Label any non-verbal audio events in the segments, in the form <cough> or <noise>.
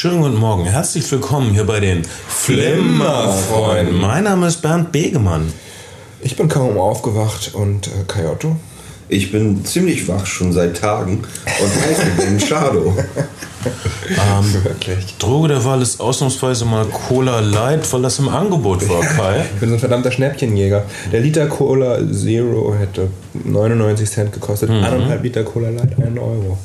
Schönen guten Morgen, herzlich willkommen hier bei den Flimmerfreunden. Mein Name ist Bernd Begemann. Ich bin kaum aufgewacht und äh, Kyoto. Ich bin ziemlich wach schon seit Tagen und <laughs> heiße Ben Shadow. Ähm, Wirklich. Droge der Wahl ist ausnahmsweise mal Cola Light, weil das im Angebot war, Kai. <laughs> Ich bin so ein verdammter Schnäppchenjäger. Der Liter Cola Zero hätte 99 Cent gekostet. Eineinhalb Liter Cola Light, 1 Euro.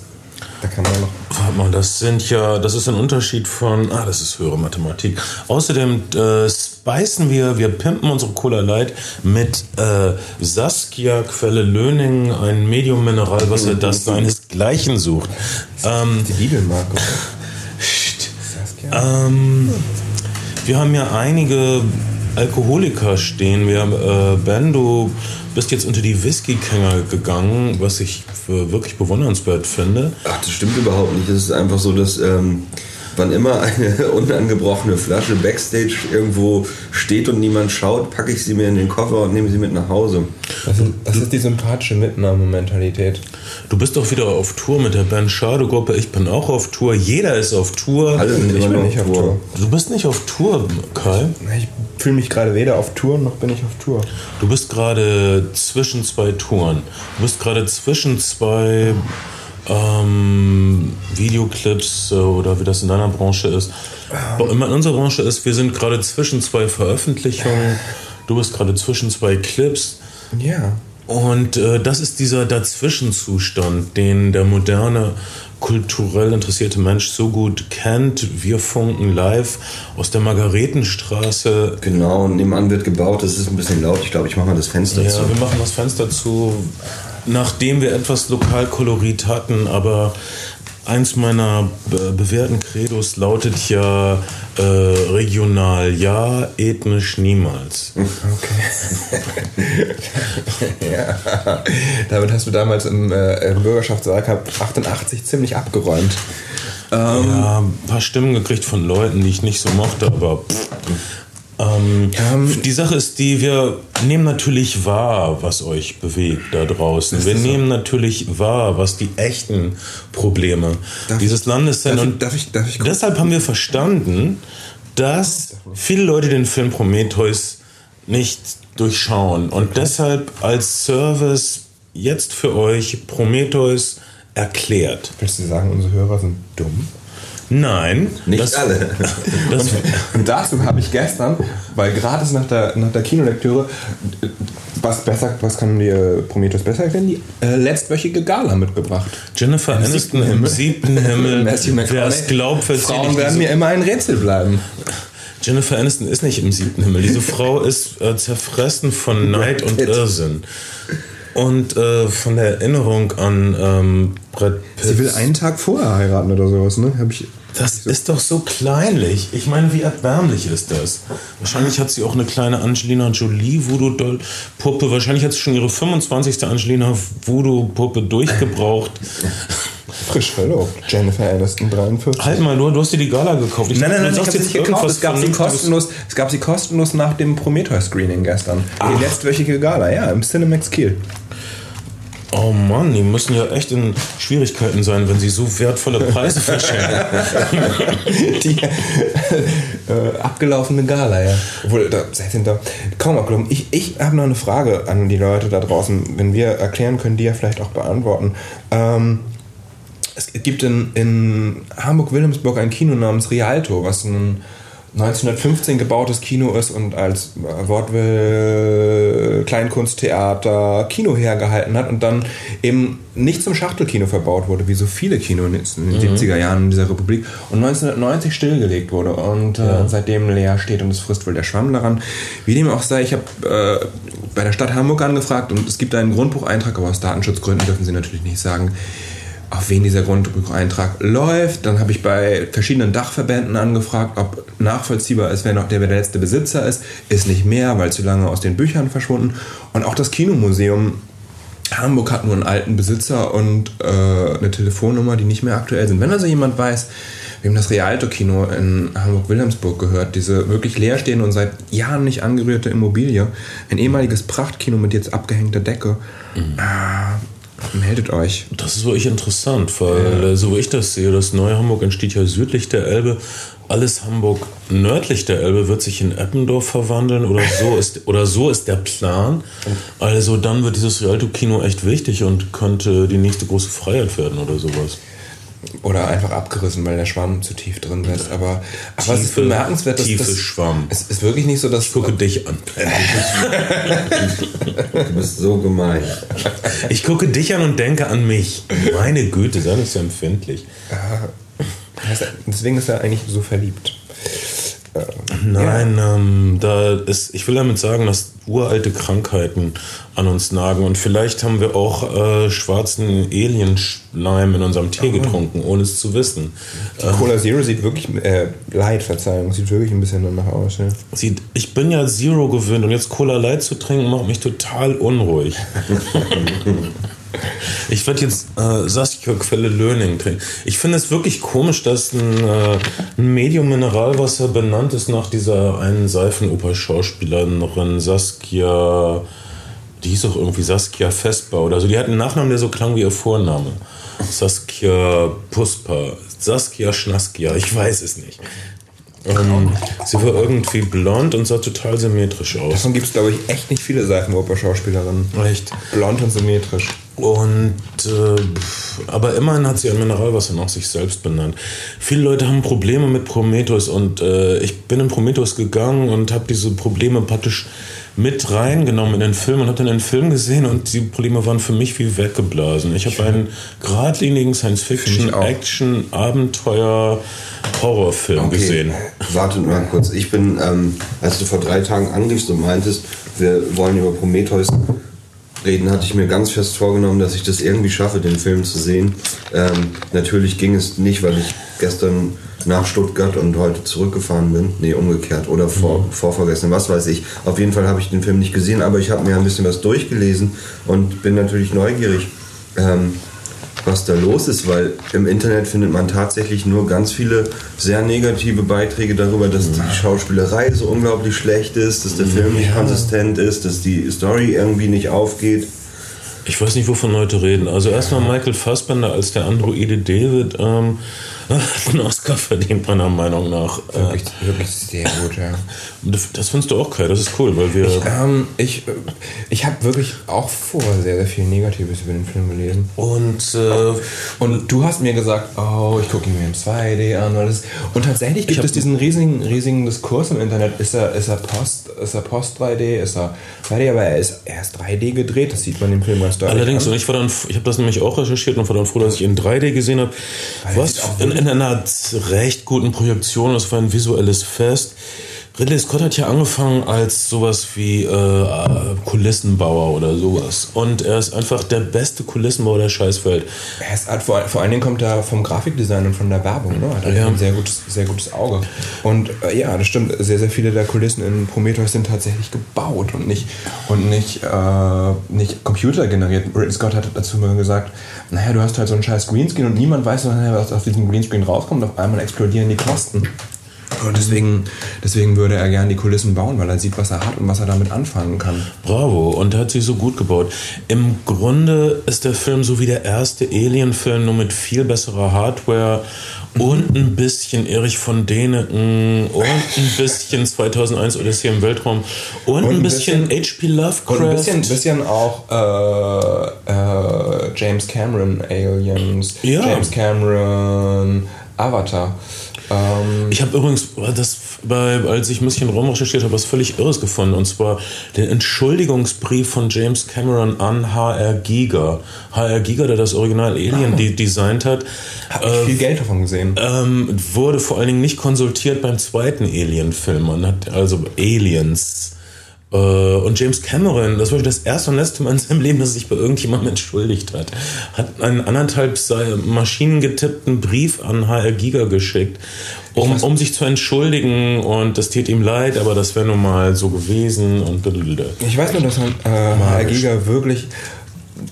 Da kann man noch. Warte mal, das sind ja, das ist ein Unterschied von, ah, das ist höhere Mathematik. Außerdem äh, speisen wir, wir pimpen unsere Cola Light mit äh, Saskia Quelle Löning, ein Medium Mineralwasser, das seinesgleichen sucht. Ähm, Die. Saskia. Ähm, wir haben ja einige Alkoholiker stehen. Wir haben, äh, Ben, du bist jetzt unter die Whisky-Känger gegangen, was ich wirklich bewundernswert finde. Ach, das stimmt überhaupt nicht. Es ist einfach so, dass ähm, wann immer eine <laughs> unangebrochene Flasche Backstage irgendwo steht und niemand schaut, packe ich sie mir in den Koffer und nehme sie mit nach Hause. Das ist, das ist die sympathische Mitnahmementalität. Du bist doch wieder auf Tour mit der Ben Schade Gruppe. Ich bin auch auf Tour. Jeder ist auf Tour. Alle sind Ich bin nicht auf Tour. Du bist nicht auf Tour, Kai. Ich fühle mich gerade weder auf Tour noch bin ich auf Tour. Du bist gerade zwischen zwei Touren. Du bist gerade zwischen zwei ähm, Videoclips äh, oder wie das in deiner Branche ist. In unserer Branche ist, wir sind gerade zwischen zwei Veröffentlichungen. Du bist gerade zwischen zwei Clips. Ja. Und äh, das ist dieser Dazwischenzustand, den der moderne, kulturell interessierte Mensch so gut kennt. Wir funken live aus der Margaretenstraße. Genau, und nebenan wird gebaut. Das ist ein bisschen laut. Ich glaube, ich mache mal das Fenster Ja, zu. wir machen das Fenster zu, nachdem wir etwas Lokalkolorit hatten, aber eins meiner be bewährten Credos lautet ja äh, regional ja, ethnisch niemals. <laughs> ja. Damit hast du damals im, äh, im Bürgerschaftswahlkampf 88 ziemlich abgeräumt. Ähm, Ja, ein paar Stimmen gekriegt von Leuten, die ich nicht so mochte, aber pff. Ähm, Ähm, die Sache ist die, wir nehmen natürlich wahr, was euch bewegt da draußen. Wir das so? nehmen natürlich wahr, was die echten Probleme Darf dieses Landes sind. Und darf ich- darf ich deshalb haben wir verstanden, dass viele Leute den Film Prometheus nicht durchschauen. Und deshalb als Service jetzt für euch Prometheus erklärt. Willst du sagen, unsere Hörer sind dumm? Nein, Nicht das, alle. <laughs> das, Und dazu habe ich gestern, weil gratis nach der, nach der Kinolektüre, äh, was besser, was kann dir Prometheus besser erklären? Die äh, letztwöchige Gala mitgebracht. Jennifer Aniston im siebten Himmel. <laughs> Wer es glaubt, Frauen werden mir immer ein Rätsel bleiben. Jennifer Aniston ist nicht im siebten Himmel. Diese Frau ist äh, zerfressen von Neid und. Irrsinn. Und äh, von der Erinnerung an ähm, Brad Pitt. Sie will einen Tag vorher heiraten oder sowas, ne? Hab ich, Das ist doch so kleinlich. Ich meine, wie erbärmlich ist das? Wahrscheinlich hat sie auch eine kleine Angelina Jolie Voodoo-Puppe. Wahrscheinlich hat sie schon ihre 25. Angelina Voodoo-Puppe durchgebraucht. <laughs> frisch verlobt. Jennifer Aniston, 43. Halt mal, du, du hast dir die Gala gekauft. Ich Nein, nein, nein, ich habe sie nicht gekauft. Es gab, sie kostenlos, es gab sie kostenlos nach dem Prometheus-Screening gestern. Die letztwöchige Gala, ja, im Cinemax Kiel. Oh Mann, die müssen ja echt in Schwierigkeiten sein, wenn sie so wertvolle Preise verschenken. <laughs> Die äh, abgelaufene Gala, ja. Obwohl, da seid ihr da kaum abgelaufen. Ich, ich habe noch eine Frage an die Leute da draußen. Wenn wir erklären, können die ja vielleicht auch beantworten. Ähm, es gibt in, in Hamburg-Wilhelmsburg ein Kino namens Rialto, was ein 1915 gebautes Kino ist und als äh, Wortwill, Kleinkunsttheater, Kino hergehalten hat und dann eben nicht zum Schachtelkino verbaut wurde, wie so viele Kinos in den 70er Jahren in dieser Republik und 1990 stillgelegt wurde und äh, seitdem leer steht und es frisst wohl der Schwamm daran. Wie dem auch sei, ich habe äh, bei der Stadt Hamburg angefragt und es gibt einen Grundbucheintrag, aber aus Datenschutzgründen dürfen sie natürlich nicht sagen, auf wen dieser Grundbucheintrag läuft. Dann habe ich bei verschiedenen Dachverbänden angefragt, ob nachvollziehbar ist, wer noch der, der letzte Besitzer ist. Ist nicht mehr, weil zu lange aus den Büchern verschwunden. Und auch das Kinomuseum Hamburg hat nur einen alten Besitzer und äh, eine Telefonnummer, die nicht mehr aktuell sind. Wenn also jemand weiß, wem das Rialto-Kino in Hamburg-Wilhelmsburg gehört, diese wirklich leerstehende und seit Jahren nicht angerührte Immobilie, ein ehemaliges Prachtkino mit jetzt abgehängter Decke, äh, Meldet euch. Das ist wirklich interessant, weil ja. so wie ich das sehe, das neue Hamburg entsteht ja südlich der Elbe. Alles Hamburg nördlich der Elbe wird sich in Eppendorf verwandeln oder so ist, <laughs> oder so ist der Plan. Also dann wird dieses Rialto-Kino echt wichtig und könnte die nächste große Freiheit werden oder sowas. Oder einfach abgerissen, weil der Schwamm zu tief drin ist. Aber, aber es ist bemerkenswert, dass tiefe das, Schwamm. Es ist wirklich nicht so, dass. Ich gucke dich an. du bist so gemein. Ich gucke dich an und denke an mich. Meine Güte, sei nicht so empfindlich. Deswegen ist er eigentlich so verliebt. Nein, ja. ähm, da ist, ich will damit sagen, dass uralte Krankheiten an uns nagen und vielleicht haben wir auch äh, schwarzen Alienschleim in unserem Tee oh. getrunken, ohne es zu wissen. Die Cola Zero sieht wirklich, äh, Light, Verzeihung, sieht wirklich ein bisschen danach aus. Ja. Sieht, ich bin ja Zero gewöhnt und jetzt Cola Light zu trinken macht mich total unruhig. <laughs> Ich werde jetzt äh, Saskia Quelle Löning trinken. Ich finde es wirklich komisch, dass ein, äh, ein Medium Mineralwasser benannt ist nach dieser einen Seifenoper-Schauspielerin Saskia. Die hieß auch irgendwie Saskia Vespa oder so. Die hat einen Nachnamen, der so klang wie ihr Vorname. Saskia Puspa, Saskia Schnaskia, ich weiß es nicht. Ähm, sie war irgendwie blond und sah total symmetrisch aus. Davon gibt es, glaube ich, echt nicht viele Seifenoper-Schauspielerinnen. Echt? Blond und symmetrisch. Und äh, aber immerhin hat sie ein Mineralwasser nach sich selbst benannt. Viele Leute haben Probleme mit Prometheus und äh, ich bin in Prometheus gegangen und habe diese Probleme praktisch mit reingenommen in den Film und habe dann den Film gesehen und die Probleme waren für mich wie weggeblasen. Ich habe einen geradlinigen Science-Fiction, Action, Abenteuer, Horrorfilm okay. gesehen. Wartet mal kurz. Ich bin, ähm, als du vor drei Tagen angriffst und meintest, wir wollen über Prometheus reden, hatte ich mir ganz fest vorgenommen, dass ich das irgendwie schaffe, den Film zu sehen. Ähm, natürlich ging es nicht, weil ich gestern nach Stuttgart und heute zurückgefahren bin. Nee, umgekehrt. Oder vor, mhm. vorvergessen, was weiß ich. Auf jeden Fall habe ich den Film nicht gesehen, aber ich habe mir ein bisschen was durchgelesen und bin natürlich neugierig. Ähm, was da los ist, weil im Internet findet man tatsächlich nur ganz viele sehr negative Beiträge darüber, dass die Schauspielerei so unglaublich schlecht ist, dass der Film nicht konsistent ist, dass die Story irgendwie nicht aufgeht. Ich weiß nicht, wovon Leute reden. Also erstmal Michael Fassbender als der Androide David. Ähm, <laughs> hat einen Oscar verdient, meiner Meinung nach. Wirklich, wirklich sehr gut, ja. <laughs> Das findest du auch, Kai, das ist cool, weil wir. Ich, ähm, ich, ich habe wirklich auch vorher sehr, sehr viel Negatives über den Film gelesen. Und, äh, und du hast mir gesagt, oh, ich gucke ihn mir im 2D an. Das, und tatsächlich gibt es diesen riesigen, riesigen Diskurs im Internet. Ist er, ist er Post, ist er Post 3D, ist er 2D, aber er ist, er ist 3D gedreht, das sieht man im Film ganz deutlich. Allerdings, an. und ich war dann, ich habe das nämlich auch recherchiert und war dann froh, dass ich ihn in 3D gesehen habe. Was in, in einer recht guten Projektion, das war ein visuelles Fest. Ridley Scott hat ja angefangen als sowas wie äh, Kulissenbauer oder sowas. Und er ist einfach der beste Kulissenbauer der Scheißwelt. Er ist, vor, vor allen Dingen kommt er vom Grafikdesign und von der Werbung. Ne? Hat ja. ein sehr gutes, sehr gutes Auge. Und äh, ja, das stimmt. Sehr, sehr viele der Kulissen in Prometheus sind tatsächlich gebaut und nicht, und nicht, äh, nicht computergeneriert. Ridley Scott hat dazu mal gesagt, naja, du hast halt so einen scheiß Greenscreen und niemand weiß, was aus diesem Greenscreen rauskommt. Auf einmal explodieren die Kosten. Und deswegen, deswegen würde er gerne die Kulissen bauen, weil er sieht, was er hat und was er damit anfangen kann. Bravo, und er hat sie so gut gebaut. Im Grunde ist der Film so wie der erste Alien-Film, nur mit viel besserer Hardware und ein bisschen Erich von Däniken und ein bisschen <laughs> 2001 Odyssey im Weltraum und, und ein bisschen, H.P. Lovecraft. Und ein bisschen, bisschen auch äh, äh, James Cameron Aliens, ja. James Cameron Avatar. Ähm ich habe übrigens, das bei, als ich ein bisschen Raum recherchiert habe, was völlig Irres gefunden. Und zwar den Entschuldigungsbrief von James Cameron an HR Giga. HR Giga, der das Original Alien oh. designt hat. Habe äh, viel Geld davon gesehen. Ähm, wurde vor allen Dingen nicht konsultiert beim zweiten Alien-Film. Man hat also Aliens und James Cameron, das war das erste und letzte Mal in seinem Leben, dass er sich bei irgendjemandem entschuldigt hat, hat einen anderthalb Maschinen getippten Brief an HR Giga geschickt, um, um sich zu entschuldigen und das tät ihm leid, aber das wäre nun mal so gewesen und Ich weiß nur, dass äh, HR Giga wirklich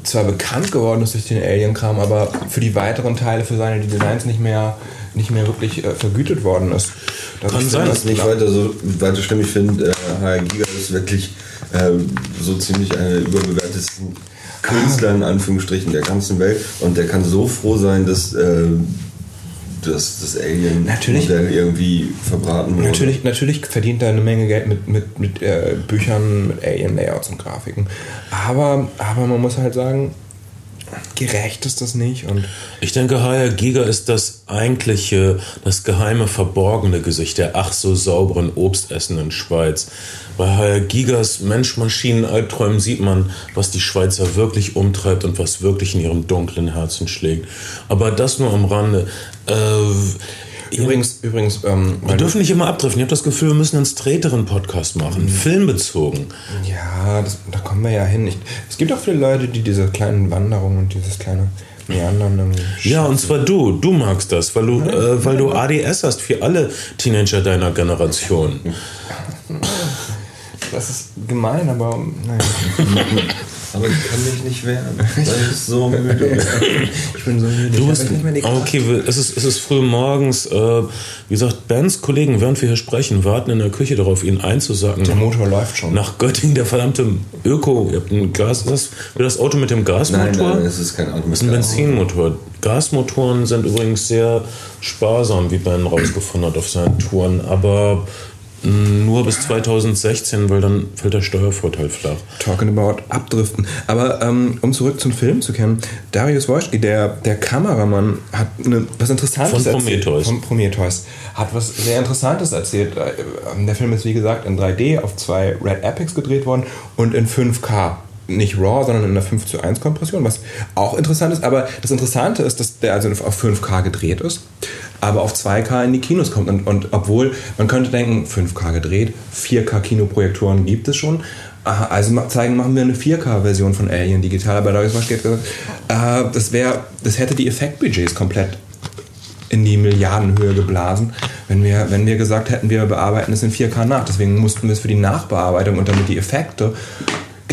zwar bekannt geworden ist durch den Alien-Kram, aber für die weiteren Teile, für seine Designs nicht mehr, nicht mehr wirklich äh, vergütet worden ist. Das Kann sein. dass nicht weiter so weiter stimmig finde. Äh, HR Giga ist wirklich äh, so ziemlich eine überbewertete Künstler in Anführungsstrichen der ganzen Welt und der kann so froh sein, dass äh, dass das Alien-Modell irgendwie verbraten wurde. Natürlich, natürlich verdient er eine Menge Geld mit, mit, mit äh, Büchern, mit Alien-Layouts und Grafiken. Aber, aber man muss halt sagen, gerecht ist das nicht. Und ich denke, HR Giga ist das eigentliche, das geheime, verborgene Gesicht der ach so sauberen, obstessenden Schweiz. Bei HR Gigas Mensch-Maschinen-Albträumen sieht man, was die Schweizer wirklich umtreibt und was wirklich in ihrem dunklen Herzen schlägt. Aber das nur am Rande. Äh, Übrigens, übrigens, ähm, wir dürfen nicht immer abdriften. Ich habe das Gefühl, wir müssen einen sträteren Podcast machen, mhm. filmbezogen. Ja, das, da kommen wir ja hin. Ich, es gibt auch viele Leute, die diese kleinen Wanderungen und dieses kleine Meandern. Ja, und zwar du. Du magst das, weil du, äh, weil du ADS hast für alle Teenager deiner Generation. Das ist gemein, aber naja. <laughs> Aber ich kann mich nicht wehren, weil ich so müde <laughs> Ich bin so müde. Du bist, okay, es ist, es ist früh morgens. Äh, wie gesagt, Bens Kollegen, während wir hier sprechen, warten in der Küche darauf, ihn einzusacken. Der Motor läuft schon. Nach Göttingen, <laughs> der verdammte Öko. Ihr habt ein Gas. Das das Auto mit dem Gasmotor? Nein, nein, es ist kein Auto mit. Es ist ein Benzinmotor. Gasmotoren sind übrigens sehr sparsam, wie Ben rausgefunden hat auf seinen Touren. Aber nur bis 2016, weil dann fällt der Steuervorteil flach. Talking about abdriften. Aber ähm, um zurück zum Film zu kennen, Darius Wojcicki, der, der Kameramann, hat eine, was Interessantes von Prometheus. erzählt. Von Prometheus. Hat was sehr Interessantes erzählt. Äh, der Film ist wie gesagt in 3D auf zwei Red Epics gedreht worden und in 5K nicht RAW, sondern in einer 5 zu 1 Kompression, was auch interessant ist. Aber das Interessante ist, dass der also auf 5K gedreht ist, aber auf 2K in die Kinos kommt. Und, und obwohl man könnte denken, 5K gedreht, 4K Kinoprojektoren gibt es schon. Also zeigen, machen wir eine 4K-Version von Alien digital. Aber da ist was gesagt, äh, das wäre, das hätte die Effektbudgets komplett in die Milliardenhöhe geblasen, wenn wir, wenn wir gesagt hätten, wir bearbeiten es in 4K nach. Deswegen mussten wir es für die Nachbearbeitung und damit die Effekte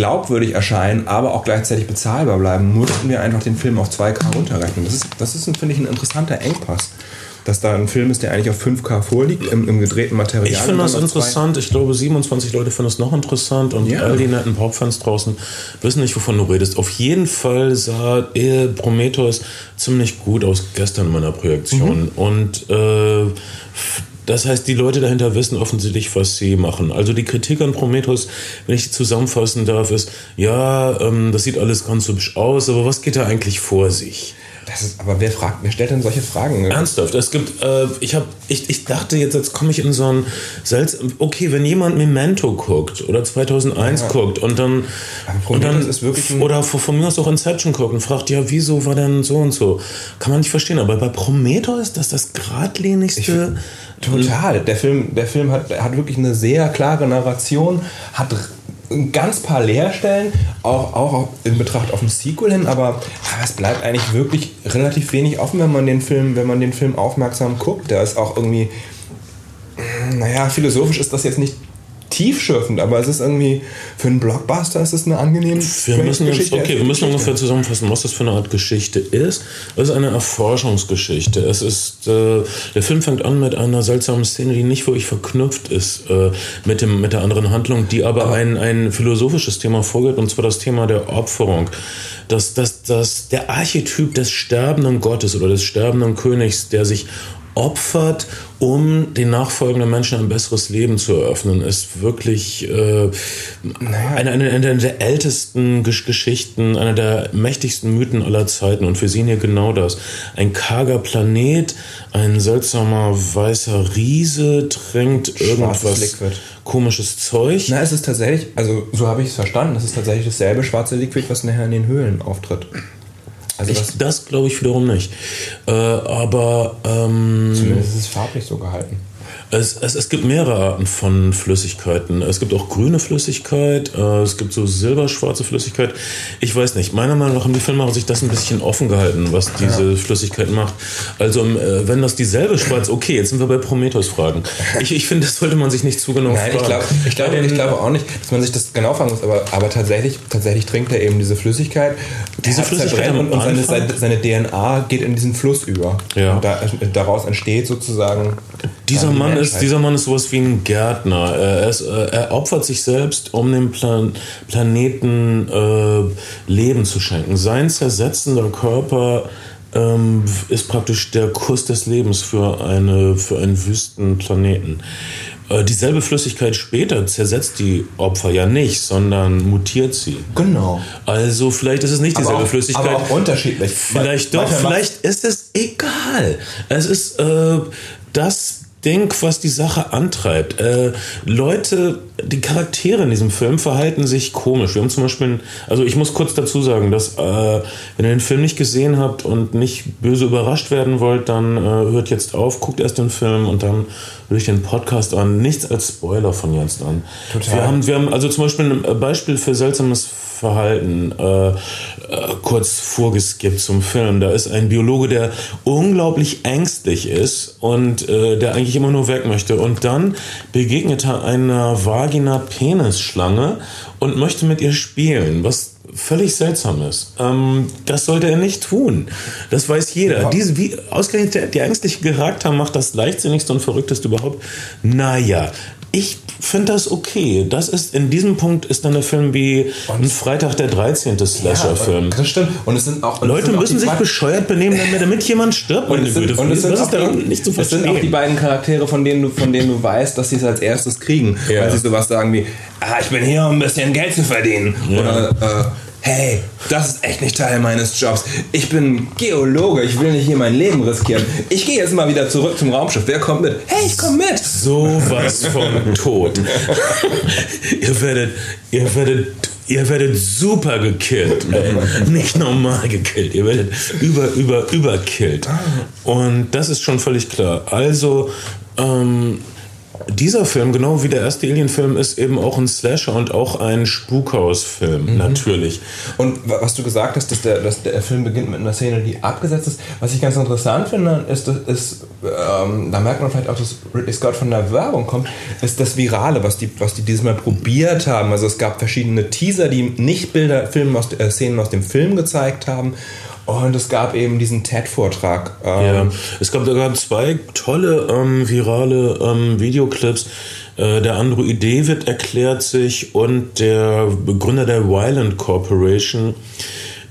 glaubwürdig erscheinen, aber auch gleichzeitig bezahlbar bleiben, mussten wir einfach den Film auf 2K runterrechnen. Das ist, das ist finde ich, ein interessanter Engpass. Dass da ein Film ist, der eigentlich auf 5K vorliegt, im, im gedrehten Material. Ich finde das interessant. Ich glaube, 27 Leute finden es noch interessant und ja. all die netten Popfans draußen wissen nicht, wovon du redest. Auf jeden Fall sah Prometheus ziemlich gut aus gestern in meiner Projektion. Mhm. Und äh, das heißt, die Leute dahinter wissen offensichtlich, was sie machen. Also die Kritik an Prometheus, wenn ich die zusammenfassen darf, ist, ja, ähm, das sieht alles ganz hübsch aus, aber was geht da eigentlich vor sich? Das ist, aber wer fragt, wer stellt denn solche Fragen? Ernsthaft, es gibt, äh, ich habe, ich, ich dachte jetzt, jetzt komme ich in so ein seltsam, okay, wenn jemand Memento guckt oder 2001 ja. guckt und dann, und dann ist wirklich oder von, mir aus auch Inception guckt und fragt, ja, wieso war denn so und so? Kann man nicht verstehen, aber bei Prometheus ist das das geradlinigste. Ich, total. Der Film, der Film hat, hat wirklich eine sehr klare Narration, hat ganz paar Leerstellen, auch, auch in Betracht auf ein Sequel hin, aber, aber es bleibt eigentlich wirklich relativ wenig offen, wenn man den Film, wenn man den Film aufmerksam guckt. Der ist auch irgendwie, naja, philosophisch ist das jetzt nicht tiefschürfend, aber es ist irgendwie für einen Blockbuster ist es eine angenehme wir müssen jetzt, Okay, wir müssen ungefähr zusammenfassen, was das für eine Art Geschichte ist. Es ist eine Erforschungsgeschichte. Es ist äh, der Film fängt an mit einer seltsamen Szene, die nicht wirklich verknüpft ist äh, mit dem mit der anderen Handlung, die aber, aber ein ein philosophisches Thema vorgibt und zwar das Thema der Opferung. Das, das, das, der Archetyp des sterbenden Gottes oder des sterbenden Königs, der sich opfert, um den nachfolgenden Menschen ein besseres Leben zu eröffnen, ist wirklich äh, eine, eine, eine, der ältesten Geschichten, einer der mächtigsten Mythen aller Zeiten. Und wir sehen hier genau das. Ein karger Planet, ein seltsamer weißer Riese trinkt irgendwas komisches Zeug. Na, es ist tatsächlich, also so habe ich es verstanden, es ist tatsächlich dasselbe schwarze Liquid, was nachher in den Höhlen auftritt. Also das, das glaube ich wiederum nicht. Äh, aber ähm, zumindest ist es farblich so gehalten. Es, es, es gibt mehrere Arten von Flüssigkeiten. Es gibt auch grüne Flüssigkeit, äh, es gibt so silberschwarze Flüssigkeit. Ich weiß nicht. Meiner Meinung nach haben die Filmemacher sich das ein bisschen offen gehalten, was diese ja. Flüssigkeit macht. Also äh, wenn das dieselbe schwarz, okay, jetzt sind wir bei Prometheus-Fragen. Ich, ich finde, das sollte man sich nicht zu genau Nein, fragen. Ich, glaub, ich, glaube, ich glaube auch nicht, dass man sich das genau fragen muss, aber, aber tatsächlich, tatsächlich trinkt er eben diese Flüssigkeit. Diese Flüssigkeit und, und seine, seine, DNA geht in diesen Fluss über. Ja. Und da, daraus entsteht sozusagen Dieser an die Mann, ist, dieser Mann ist sowas wie ein Gärtner. Er, ist, äh, er opfert sich selbst, um dem Plan Planeten äh, Leben zu schenken. Sein zersetzender Körper ähm, ist praktisch der Kuss des Lebens für, eine, für einen Wüstenplaneten. Äh, dieselbe Flüssigkeit später zersetzt die Opfer ja nicht, sondern mutiert sie. Genau. Also vielleicht ist es nicht Aber dieselbe auch, Flüssigkeit. aber auch unterschiedlich. Vielleicht doch, vielleicht ist es egal. Es ist äh, das Ding, was die Sache antreibt. Äh, Leute, die Charaktere in diesem Film verhalten sich komisch. Wir haben zum Beispiel, also ich muss kurz dazu sagen, dass äh, wenn ihr den Film nicht gesehen habt und nicht böse überrascht werden wollt, dann äh, hört jetzt auf, guckt erst den Film und dann höre ich den Podcast an. Nichts als Spoiler von jetzt an. Total. Wir haben, wir haben also zum Beispiel ein Beispiel für seltsames Verhalten äh, äh, kurz vorgeskippt zum Film. Da ist ein Biologe, der unglaublich ängstlich ist und äh, der eigentlich immer nur weg möchte. Und dann begegnet er einer Vagina-Penis-Schlange und möchte mit ihr spielen, was völlig seltsam ist. Ähm, das sollte er nicht tun. Das weiß jeder. Ja. Diese, wie, ausgerechnet der, der ängstliche Charakter macht das leichtsinnigste und verrückteste überhaupt. Naja, ich finde das okay. Das ist, in diesem Punkt ist dann der Film wie ein Freitag der 13. Slasher-Film. Ja, das stimmt. Und es sind auch und es Leute müssen sich bescheuert benehmen, damit, damit jemand stirbt. und meine es sind, Güte. und es sind, Was auch die, nicht zu es verstehen? sind auch die beiden Charaktere, von denen du, von denen du weißt, dass sie es als erstes kriegen. Ja. Weil sie sowas sagen wie, ah, ich bin hier, um ein bisschen Geld zu verdienen. Oder, äh, hey, das ist echt nicht Teil meines Jobs. Ich bin Geologe, ich will nicht hier mein Leben riskieren. Ich gehe jetzt mal wieder zurück zum Raumschiff. Wer kommt mit? Hey, ich komm mit. sowas von tot. <laughs> ihr werdet, ihr werdet, ihr werdet super gekillt. Ey. Nicht normal gekillt. Ihr werdet über, über, überkillt. Und das ist schon völlig klar. Also, ähm, dieser Film, genau wie der erste Alien-Film, ist eben auch ein Slasher und auch ein Spukhaus-Film, natürlich. Und wa- was du gesagt hast, dass der, dass der Film beginnt mit einer Szene, die abgesetzt ist. Was ich ganz interessant finde, ist, ist ähm, da merkt man vielleicht auch, dass Ridley Scott von der Werbung kommt, ist das Virale, was die, was die dieses Mal probiert haben. Also es gab verschiedene Teaser, die nicht Bilder, Filme aus, äh, Szenen aus dem Film gezeigt haben. Und es gab eben diesen TED-Vortrag. Ähm, Ja, es gab sogar zwei tolle ähm, virale ähm, Videoclips. Äh, der Android David erklärt sich und der Begründer der Wyland Corporation.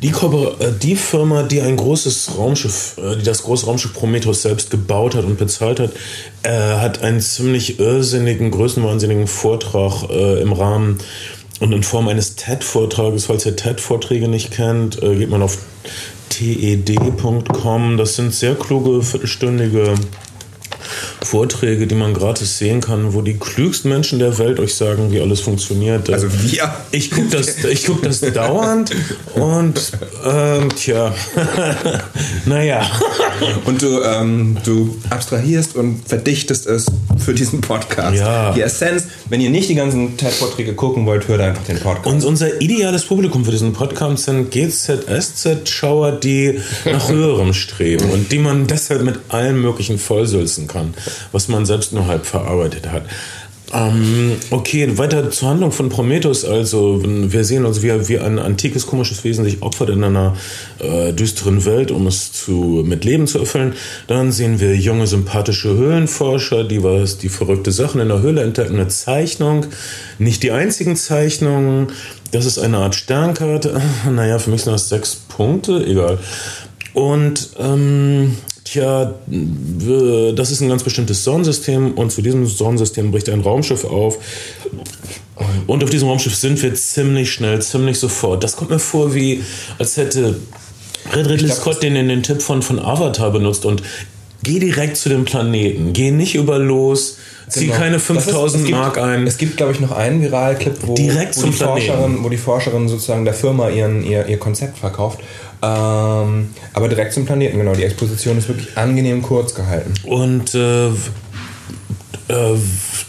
Die, Korpor äh, die Firma, die ein großes Raumschiff, äh, die das große Raumschiff Prometheus selbst gebaut hat und bezahlt hat, hat einen ziemlich irrsinnigen, größenwahnsinnigen Vortrag im Rahmen und in Form eines TED-Vortrages, falls ihr TED-Vorträge nicht kennt, geht man auf ted.com. Das sind sehr kluge, viertelstündige Vorträge, die man gratis sehen kann, wo die klügsten Menschen der Welt euch sagen, wie alles funktioniert. Also wir. Ich gucke das, ich guck das dauernd und ähm, tja, <laughs> naja. Und du, ähm, du abstrahierst und verdichtest es für diesen Podcast. Ja. Die Essenz, wenn ihr nicht die ganzen TED-Vorträge gucken wollt, hört einfach den Podcast. Und unser ideales Publikum für diesen Podcast sind GZSZ-Schauer, die nach <laughs> höherem streben und die man deshalb mit allem möglichen vollsülzen kann, was man selbst nur halb verarbeitet hat. Ähm, okay, weiter zur Handlung von Prometheus. Also, wir sehen uns, wie, wie ein antikes, komisches Wesen sich opfert in einer äh, düsteren Welt, um es zu, mit Leben zu erfüllen. Dann sehen wir junge, sympathische Höhlenforscher, die was, die verrückte Sachen in der Höhle entdecken. Eine Zeichnung, nicht die einzigen Zeichnungen. Das ist eine Art Sternkarte. <laughs> Naja, für mich sind das sechs Punkte, egal. Und ähm, tja, das ist ein ganz bestimmtes Sonnensystem und zu diesem Sonnensystem bricht ein Raumschiff auf. Und auf diesem Raumschiff sind wir ziemlich schnell, ziemlich sofort. Das kommt mir vor, wie als hätte Red Ridley Scott den, den Tipp von, von Avatar benutzt und geh direkt zu dem Planeten. Geh nicht über los, zieh Genau. keine Das ist- 5000 es gibt- Mark ein. Es gibt, glaube ich, noch einen Viralclip, wo, wo, die. Forscherin, wo die Forscherin sozusagen der Firma ihren, ihr, ihr Konzept verkauft. Ähm, aber direkt zum Planeten, genau. Die Exposition ist wirklich angenehm kurz gehalten. Und äh, äh,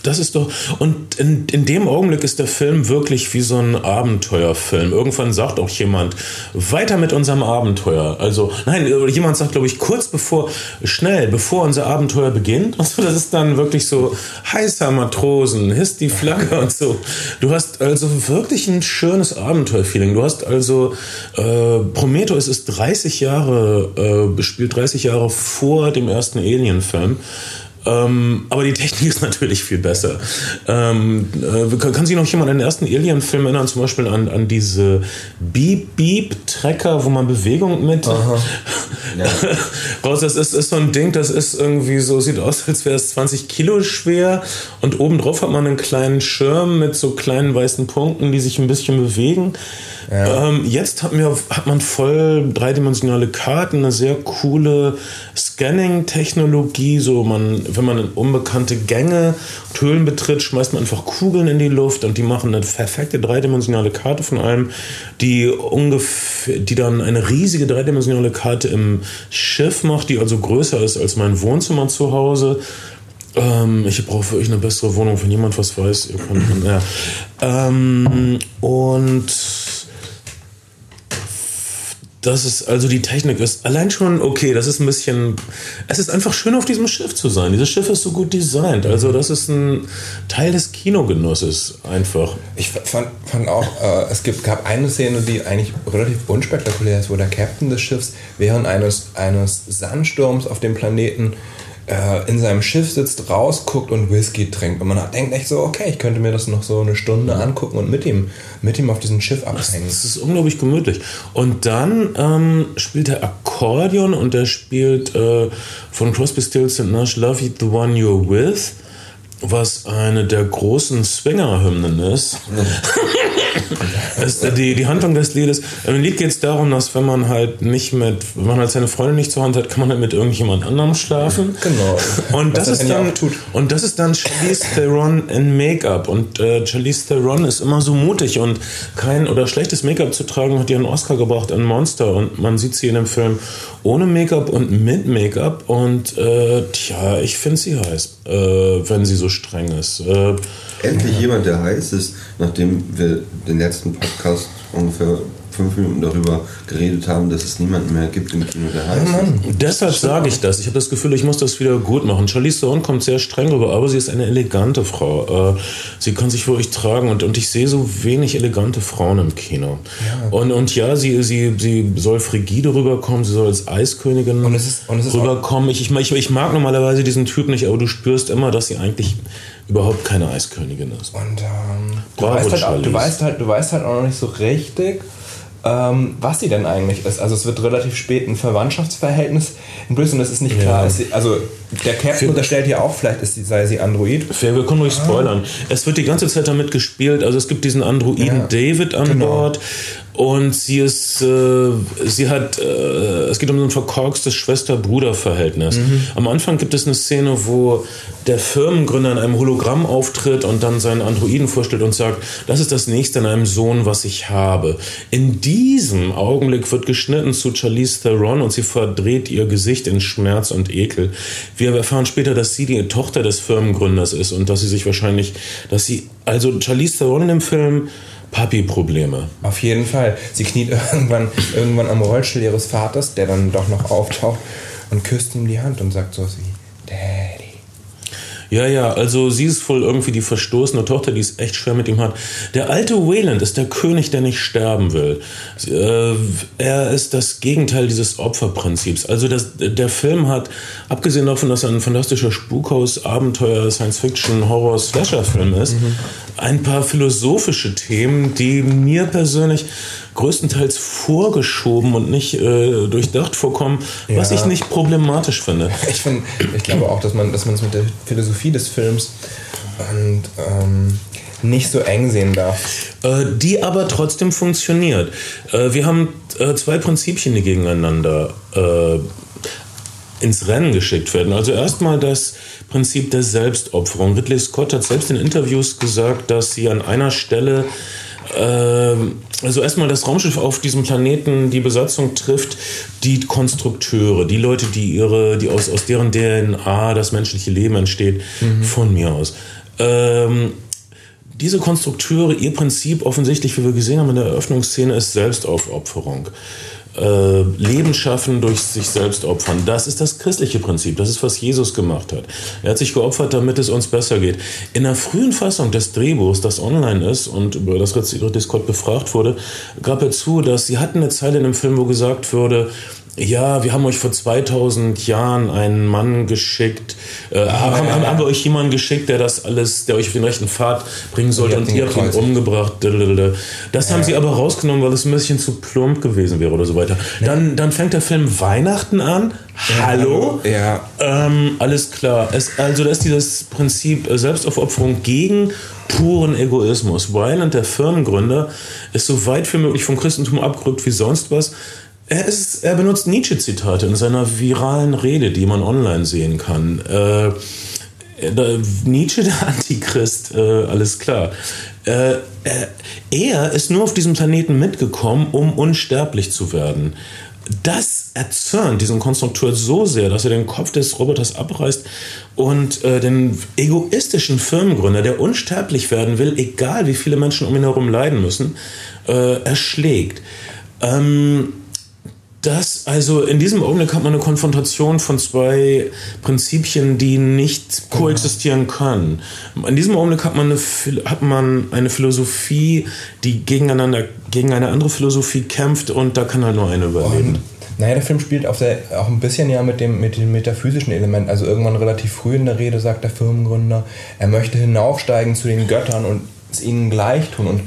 das ist doch. Und in, in dem Augenblick ist der Film wirklich wie so ein Abenteuerfilm. Irgendwann sagt auch jemand, weiter mit unserem Abenteuer. Also, nein, jemand sagt, glaube ich, kurz bevor, schnell, bevor unser Abenteuer beginnt. <laughs> Also, das ist dann wirklich so heißer Matrosen, hisst die Flagge und so. Du hast also wirklich ein schönes Abenteuerfeeling. Du hast also, äh, Prometheus ist 30 Jahre, äh, spielt 30 Jahre vor dem ersten Alien-Film. Ähm, aber die Technik ist <laughs> natürlich viel besser. Ähm, äh, kann, kann sich noch jemand an den ersten Alien-Film erinnern, zum Beispiel an, an diese Beep-Beep-Trecker, wo man Bewegung mit <laughs> ja. raus. Das ist, ist so ein Ding, das ist irgendwie so, sieht aus, als wäre es 20 Kilo schwer und obendrauf hat man einen kleinen Schirm mit so kleinen weißen Punkten, die sich ein bisschen bewegen. Ja. Ähm, jetzt hat, mir, hat man voll dreidimensionale Karten, eine sehr coole Scanning-Technologie. So man, wenn man in unbekannte Gänge und Höhlen betritt, schmeißt man einfach Kugeln in die Luft und die machen eine perfekte dreidimensionale Karte von allem, die ungefähr, die dann eine riesige dreidimensionale Karte im Schiff macht, die also größer ist als mein Wohnzimmer zu Hause. Ähm, ich brauche wirklich eine bessere Wohnung, wenn jemand was weiß. Ihr könnt, ja. ähm, und das ist, also die Technik ist allein schon okay, das ist ein bisschen, es ist einfach schön auf diesem Schiff zu sein. Dieses Schiff ist so gut designt, also das ist ein Teil des Kinogenusses einfach. Ich fand, fand auch, äh, es gibt, gab eine Szene, die eigentlich relativ unspektakulär ist, wo der Captain des Schiffs während eines, eines Sandsturms auf dem Planeten in seinem Schiff sitzt, rausguckt und Whisky trinkt. Und man denkt echt so, okay, ich könnte mir das noch so eine Stunde angucken und mit ihm, mit ihm auf diesem Schiff abhängen. Das, ist unglaublich gemütlich. Und dann ähm, spielt er Akkordeon und er spielt äh, von Crosby, Stills Nash Love You the One You're With was eine der großen Swinger-Hymnen ist. ist <laughs> <laughs> die, die Handlung des Liedes. Im Lied geht es darum, dass wenn man halt nicht mit, wenn man halt seine Freundin nicht zur Hand hat, kann man halt mit irgendjemand anderem schlafen. Genau. Und das, ist dann, und das ist dann Charlize Theron in Make-up. Und äh, Charlize Theron ist immer so mutig und kein oder schlechtes Make-up zu tragen hat ihr einen Oscar gebracht in Monster. Und man sieht sie in dem Film ohne Make-up und mit Make-up. Und äh, tja, ich finde sie heiß, äh, wenn sie so streng ist. Äh, Endlich jemand, der heiß ist, nachdem wir den letzten Podcast ungefähr fünf Minuten darüber geredet haben, dass es niemanden mehr gibt im Kino, der heiß ist. Deshalb sage ich das. Ich habe das Gefühl, ich muss das wieder gut machen. Charlize Theron kommt sehr streng rüber, aber sie ist eine elegante Frau. Äh, sie kann sich wirklich tragen und, und ich sehe so wenig elegante Frauen im Kino. Ja. Und, und ja, sie, sie, sie soll frigide rüberkommen, sie soll als Eiskönigin und es ist, und es ist rüberkommen. Ich, ich, ich mag normalerweise diesen Typ nicht, aber du spürst immer, dass sie eigentlich überhaupt keine Eiskönigin ist. Und ähm, du, weißt halt, du, weißt halt, du weißt halt auch noch nicht so richtig, ähm, was sie denn eigentlich ist. Also es wird relativ spät ein Verwandtschaftsverhältnis in Brüssel und es ist nicht ja. klar. Sie, also der Captain unterstellt ja auch, vielleicht ist sie, sei sie Android. Wir können ruhig spoilern. Ah. Es wird die ganze Zeit damit gespielt. Also es gibt diesen Androiden ja. David an genau. Bord und sie ist, äh, sie hat, äh, es geht um so ein verkorkstes Schwester-Bruder-Verhältnis. Mhm. Am Anfang gibt es eine Szene, wo der Firmengründer in einem Hologramm auftritt und dann seinen Androiden vorstellt und sagt, das ist das nächste in einem Sohn, was ich habe. In diesem Augenblick wird geschnitten zu Charlize Theron und sie verdreht ihr Gesicht in Schmerz und Ekel. Wir erfahren später, dass sie die Tochter des Firmengründers ist und dass sie sich wahrscheinlich, dass sie, also Charlize Theron im Film Papi-Probleme. Auf jeden Fall. Sie kniet <laughs> irgendwann, irgendwann am Rollstuhl ihres Vaters, der dann doch noch auftaucht und küsst ihm die Hand und sagt so wie, Daddy. Ja, ja, also sie ist voll irgendwie die verstoßene Tochter, die es echt schwer mit ihm hat. Der alte Wayland ist der König, der nicht sterben will. Äh, er ist das Gegenteil dieses Opferprinzips. Also das, der Film hat, abgesehen davon, dass er ein fantastischer Spukhaus, Abenteuer, Science-Fiction, Horror, Slasher-Film ist, mhm. ein paar philosophische Themen, die mir persönlich größtenteils vorgeschoben und nicht äh, durchdacht vorkommen, ja. was ich nicht problematisch finde. <laughs> Ich, find, ich glaube auch, dass man dass es mit der Philosophie des Films und, ähm, nicht so eng sehen darf. Äh, die aber trotzdem funktioniert. Äh, wir haben äh, zwei Prinzipien, die gegeneinander ins Rennen geschickt werden. Also erstmal das Prinzip der Selbstopferung. Ridley Scott hat selbst in Interviews gesagt, dass sie an einer Stelle also erstmal das Raumschiff auf diesem Planeten die Besatzung trifft, die Konstrukteure, die Leute, die ihre, die aus, aus deren DNA das menschliche Leben entsteht, mhm. von mir aus. Ähm, diese Konstrukteure, ihr Prinzip offensichtlich, wie wir gesehen haben in der Eröffnungsszene, ist Selbstaufopferung äh, Leben schaffen durch sich selbst opfern. Das ist das christliche Prinzip. Das ist, was Jesus gemacht hat. Er hat sich geopfert, damit es uns besser geht. In der frühen Fassung des Drehbuchs, das online ist und über das Ridley Scott befragt wurde, gab er zu, dass sie hatten eine Zeile in dem Film, wo gesagt wurde, ja, wir haben euch vor 2000 Jahren einen Mann geschickt, äh, haben, haben, haben wir euch jemanden geschickt, der das alles, der euch auf den rechten Pfad bringen sollte und ihr habt ihn umgebracht. Das haben sie aber rausgenommen, weil es ein bisschen zu plump gewesen wäre oder so weiter. Dann, dann fängt der Film Weihnachten an. Hallo? Ja. Ähm, alles klar. Es, also da ist dieses Prinzip äh, Selbstaufopferung gegen puren Egoismus. Weiland, der Firmengründer, ist so weit wie möglich vom Christentum abgerückt wie sonst was. Er, ist, er benutzt Nietzsche-Zitate in seiner viralen Rede, die man online sehen kann. Äh, Nietzsche, <laughs> der Antichrist, äh, alles klar. Äh, er ist nur auf diesem Planeten mitgekommen, um unsterblich zu werden. Das erzürnt diesen Konstrukteur so sehr, dass er den Kopf des Roboters abreißt und äh, den egoistischen Firmengründer, der unsterblich werden will, egal wie viele Menschen um ihn herum leiden müssen, äh, erschlägt. Ähm, das, also in diesem Augenblick hat man eine Konfrontation von zwei Prinzipien, die nicht koexistieren können. In diesem Augenblick hat man eine, hat man eine Philosophie, die gegeneinander, gegen eine andere Philosophie kämpft und da kann halt nur eine überleben. Und, naja, der Film spielt der, auch ein bisschen ja mit dem, mit dem metaphysischen Element. Also irgendwann relativ früh in der Rede sagt der Firmengründer, er möchte hinaufsteigen zu den Göttern und es ihnen gleich tun. Und,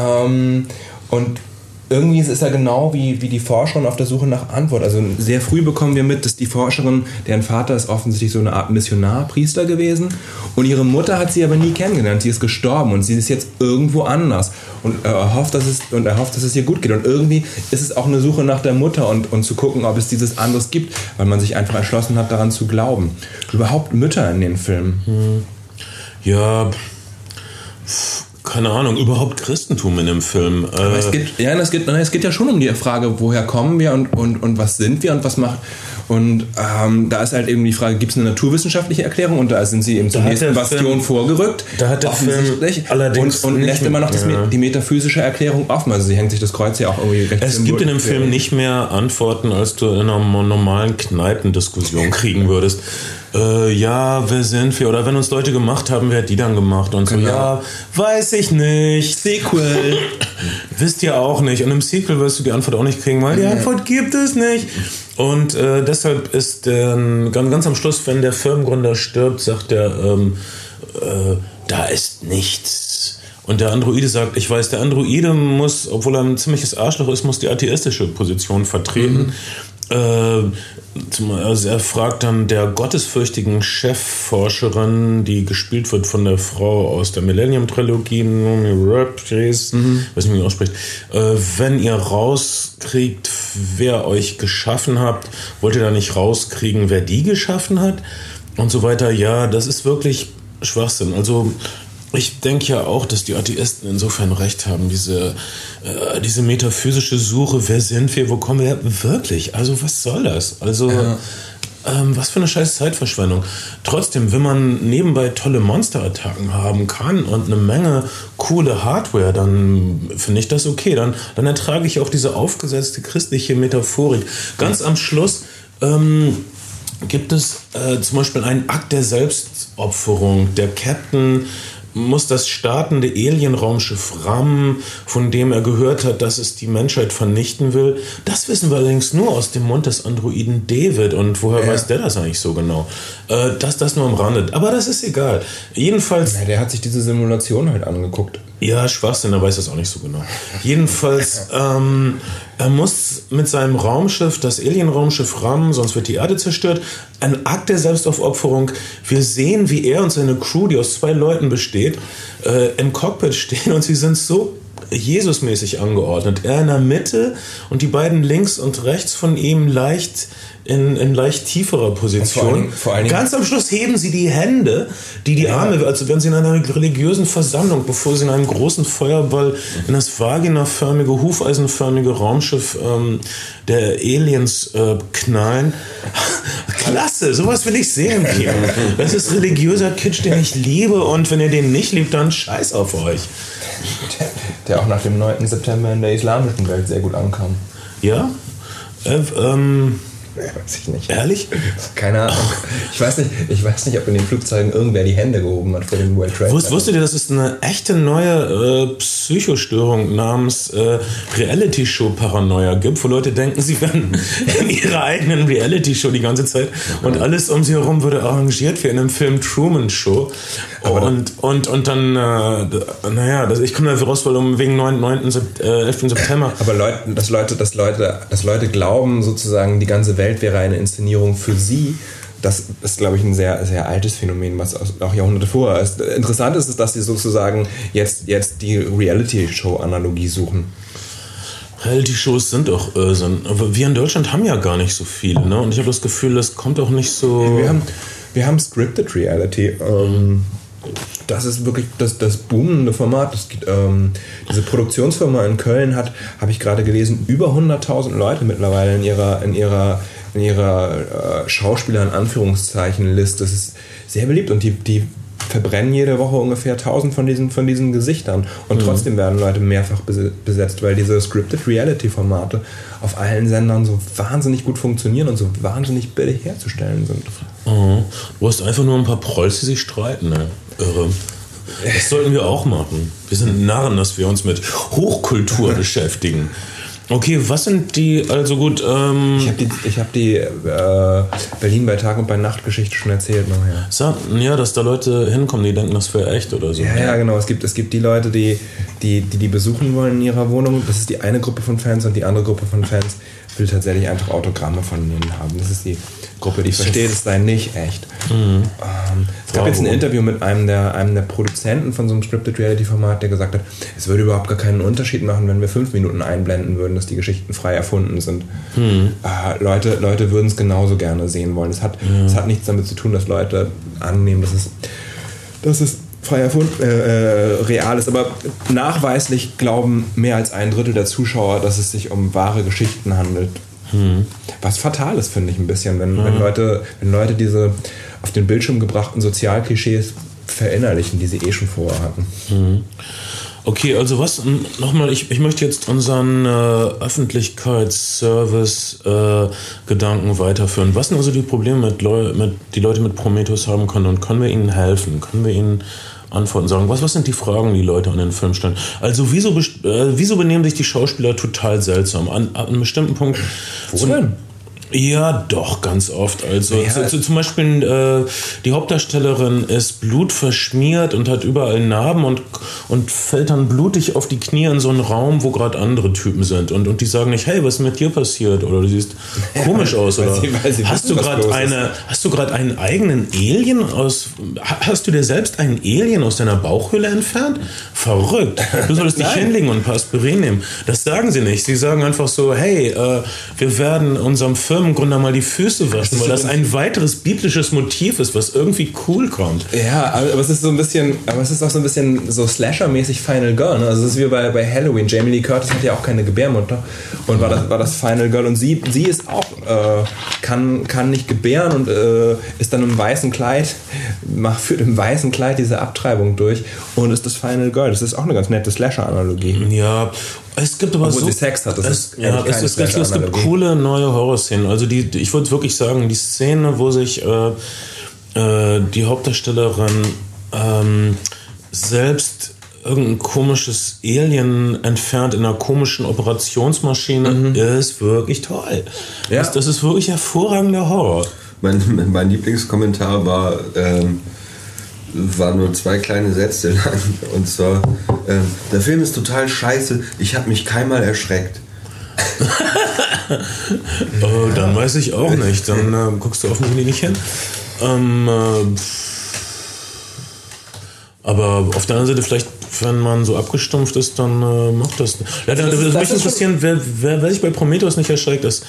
ähm, und irgendwie ist er genau wie, wie die Forscherin auf der Suche nach Antwort. Also sehr früh bekommen wir mit, dass die Forscherin, deren Vater ist offensichtlich so eine Art Missionarpriester gewesen und ihre Mutter hat sie aber nie kennengelernt. Sie ist gestorben und sie ist jetzt irgendwo anders und er hofft, dass es, und er hofft, dass es ihr gut geht. Und irgendwie ist es auch eine Suche nach der Mutter und, und zu gucken, ob es dieses anderes gibt, weil man sich einfach entschlossen hat, daran zu glauben. Überhaupt Mütter in den Filmen. Ja, keine Ahnung, überhaupt Christentum in dem Film. Aber es geht, ja, es geht, es geht ja schon um die Frage, woher kommen wir und, und, und was sind wir und was macht. Und ähm, da ist halt eben die Frage, gibt es eine naturwissenschaftliche Erklärung? Und da sind sie eben zur nächsten Bastion Film, vorgerückt. Da hat der Film allerdings und, und lässt immer noch das, ja. die metaphysische Erklärung offen. Also sie hängt sich das Kreuz ja auch irgendwie recht Es gibt in dem Film nicht mehr Antworten, als du in einer normalen Kneipendiskussion kriegen würdest äh, ja, wer sind wir? Oder wenn uns Leute gemacht haben, wer hat die dann gemacht? Und genau. so, ja, weiß ich nicht. Sequel. <laughs> Wisst ihr auch nicht. Und im Sequel wirst du die Antwort auch nicht kriegen, weil die Antwort gibt es nicht. Und äh, deshalb ist der, ganz, ganz am Schluss, wenn der Firmengründer stirbt, sagt er, ähm, äh, da ist nichts. Und der Androide sagt, ich weiß, der Androide muss, obwohl er ein ziemliches Arschloch ist, muss die atheistische Position vertreten. Mhm. Äh, also er fragt dann der gottesfürchtigen Chefforscherin, die gespielt wird von der Frau aus der Millennium-Trilogie, mhm. weiß nicht, wie man ausspricht, äh, wenn ihr rauskriegt, wer euch geschaffen habt, wollt ihr da nicht rauskriegen, wer die geschaffen hat? Und so weiter. Ja, das ist wirklich Schwachsinn. Also ich denke ja auch, dass die Atheisten insofern recht haben. Diese, äh, diese metaphysische Suche, wer sind wir, wo kommen wir her? Wirklich, also was soll das? Also, ja. ähm, was für eine scheiß Zeitverschwendung. Trotzdem, wenn man nebenbei tolle Monsterattacken haben kann und eine Menge coole Hardware, dann finde ich das okay. Dann, dann ertrage ich auch diese aufgesetzte christliche Metaphorik. Ganz am Schluss ähm, gibt es äh, zum Beispiel einen Akt der Selbstopferung. Der Captain muss das startende Alienraumschiff RAM, von dem er gehört hat, dass es die Menschheit vernichten will, das wissen wir allerdings nur aus dem Mund des Androiden David. Und woher ja. weiß der das eigentlich so genau? Äh, das, das nur am Rande. Aber das ist egal. Jedenfalls. Ja, der hat sich diese Simulation halt angeguckt. Ja, Schwachsinn, er weiß das auch nicht so genau. Jedenfalls, <laughs> ähm, er muss mit seinem Raumschiff, das Alien-Raumschiff RAM, sonst wird die Erde zerstört, ein Akt der Selbstaufopferung. Wir sehen, wie er und seine Crew, die aus zwei Leuten besteht, äh, im Cockpit stehen und sie sind so Jesusmäßig angeordnet. Er in der Mitte und die beiden links und rechts von ihm leicht in, in leicht tieferer Position. Vor allen, vor allen Ganz am Schluss heben sie die Hände, die die ja. Arme, also wenn sie in einer religiösen Versammlung, bevor sie in einen großen Feuerball in das vaginaförmige, hufeisenförmige Raumschiff ähm, der Aliens äh, knallen. <laughs> Klasse, sowas will ich sehen. Das ist religiöser Kitsch, den ich liebe und wenn ihr den nicht liebt, dann scheiß auf euch. Der, <laughs> der auch nach dem 9. September in der islamischen Welt sehr gut ankam. Ja? Äh, ähm, weiß ich nicht. Ehrlich? Keine Ahnung. Ich weiß nicht, ich weiß nicht, ob in den Flugzeugen irgendwer die Hände gehoben hat vor dem World Trade Wusst, wusstet ihr, dass es eine echte neue äh, Psychostörung namens äh, Reality-Show-Paranoia gibt, wo Leute denken, sie wären <laughs> in ihrer eigenen Reality-Show die ganze Zeit und alles um sie herum würde arrangiert wie in einem Film Truman Show. Und, und, und dann, äh, naja, das, ich komme dafür raus, weil um wegen 9, 9. Sep- äh, 11. September. Aber Leute, dass Leute, dass Leute, dass Leute glauben, sozusagen die ganze Welt wäre eine Inszenierung für sie, das ist, glaube ich, ein sehr, sehr altes Phänomen, was auch Jahrhunderte vorher ist. Interessant ist es, dass sie sozusagen jetzt, jetzt die Reality-Show-Analogie suchen. Reality-Shows sind auch Irrsinn. Aber wir in Deutschland haben ja gar nicht so viele, ne? Und ich habe das Gefühl, das kommt auch nicht so. Wir haben, wir haben Scripted Reality. Ähm, das ist wirklich das, das boomende Format. Das ähm, diese Produktionsfirma in Köln hat, habe ich gerade gelesen, über 100.000 Leute mittlerweile in ihrer, in ihrer, in ihrer äh, Schauspieler in Anführungszeichen Liste. Das ist sehr beliebt und die, die verbrennen jede Woche ungefähr 1000 von diesen, von diesen Gesichtern. Und trotzdem werden Leute mehrfach bese- besetzt, weil diese Scripted Reality Formate auf allen Sendern so wahnsinnig gut funktionieren und so wahnsinnig billig herzustellen sind. Oh, du hast einfach nur ein paar Prolls, die sich streiten, ne? Irre. Das sollten wir auch machen. Wir sind Narren, dass wir uns mit Hochkultur <laughs> beschäftigen. Okay, was sind die, also gut, ähm, Ich habe die, ich hab die äh, Berlin bei Tag und bei Nacht Geschichte schon erzählt nachher. sag, ja, dass da Leute hinkommen, die denken, das wäre echt oder so. Ja, ja, genau. Es gibt, es gibt die Leute, die die, die die besuchen wollen in ihrer Wohnung. Das ist die eine Gruppe von Fans und die andere Gruppe von Fans will tatsächlich einfach Autogramme von ihnen haben. Das ist die Gruppe, die versteht, es sei nicht echt. Ähm, es gab Bravo. jetzt ein Interview mit einem der, einem der Produzenten von so einem Scripted Reality Format, der gesagt hat, es würde überhaupt gar keinen Unterschied machen, wenn wir fünf Minuten einblenden würden, dass die Geschichten frei erfunden sind. Äh, Leute, Leute würden es genauso gerne sehen wollen. Es hat, es hat nichts damit zu tun, dass Leute annehmen, dass es dass es frei erfunden, äh, äh, real ist. Aber nachweislich glauben mehr als ein Drittel der Zuschauer, dass es sich um wahre Geschichten handelt. Was fatal ist, finde ich ein bisschen, wenn, wenn, Leute, wenn Leute diese auf den Bildschirm gebrachten Sozialklischees verinnerlichen, die sie eh schon vorher hatten. Okay, also was, nochmal, ich, ich möchte jetzt unseren äh, Öffentlichkeitsservice-Gedanken weiterführen. Was sind also die Probleme, mit, Leu mit, die Leute mit Prometheus haben können und können wir ihnen helfen? Können wir ihnen Antworten sagen? Was, was sind die Fragen, die Leute an den Film stellen? Also wieso, äh, wieso benehmen sich die Schauspieler total seltsam? An, an einem bestimmten Punkt... Wo denn? Ja, doch, ganz oft. Also Ja. zu, zu, zum Beispiel äh, die Hauptdarstellerin ist blutverschmiert und hat überall Narben und, und fällt dann blutig auf die Knie in so einen Raum, wo gerade andere Typen sind. Und, und die sagen nicht, hey, was ist mit dir passiert? Oder du siehst komisch aus. <laughs> weil Oder sie- weil sie hast wissen, du gerade eine, hast du gerade einen eigenen Alien aus, ha- hast du dir selbst einen Alien aus deiner Bauchhöhle entfernt? Verrückt. Du solltest dich <laughs> hinlegen und ein paar Aspirin nehmen. Das sagen sie nicht. Sie sagen einfach so, hey, äh, wir werden unserem Firmengründer mal die Füße waschen, weil das ein weiteres biblisches Motiv ist, was irgendwie cool kommt. Ja, aber es ist so ein bisschen, aber es ist auch so ein bisschen so Slasher-mäßig Final Girl. Ne? Also es ist wie bei, bei Halloween. Jamie Lee Curtis hat ja auch keine Gebärmutter und war das, war das Final Girl und sie, sie ist auch äh, kann, kann nicht gebären und äh, ist dann im weißen Kleid, macht führt im weißen Kleid diese Abtreibung durch und ist das Final Girl. Das ist auch eine ganz nette Slasher-Analogie. Ja, es gibt aber Obwohl so. sie Sex hat, das es, ist ja, es, es, gibt, es gibt coole neue Horrorszenen. Also die, ich würde wirklich sagen, die Szene, wo sich äh, äh, die Hauptdarstellerin ähm, selbst irgendein komisches Alien entfernt in einer komischen Operationsmaschine, ist wirklich toll. Ja. Das, das ist wirklich hervorragender Horror. Mein, mein Lieblingskommentar war, ähm, war nur zwei kleine Sätze lang. Und zwar, ähm, der Film ist total scheiße, ich habe mich keinmal erschreckt. Oh, <laughs> dann weiß ich auch nicht. Dann äh, guckst du offensichtlich nicht hin. Ähm, äh, aber auf der anderen Seite, vielleicht, wenn man so abgestumpft ist, dann äh, macht das. Ja, dann Das würde mich interessieren, wer, wer, wer sich bei Prometheus nicht erschreckt ist,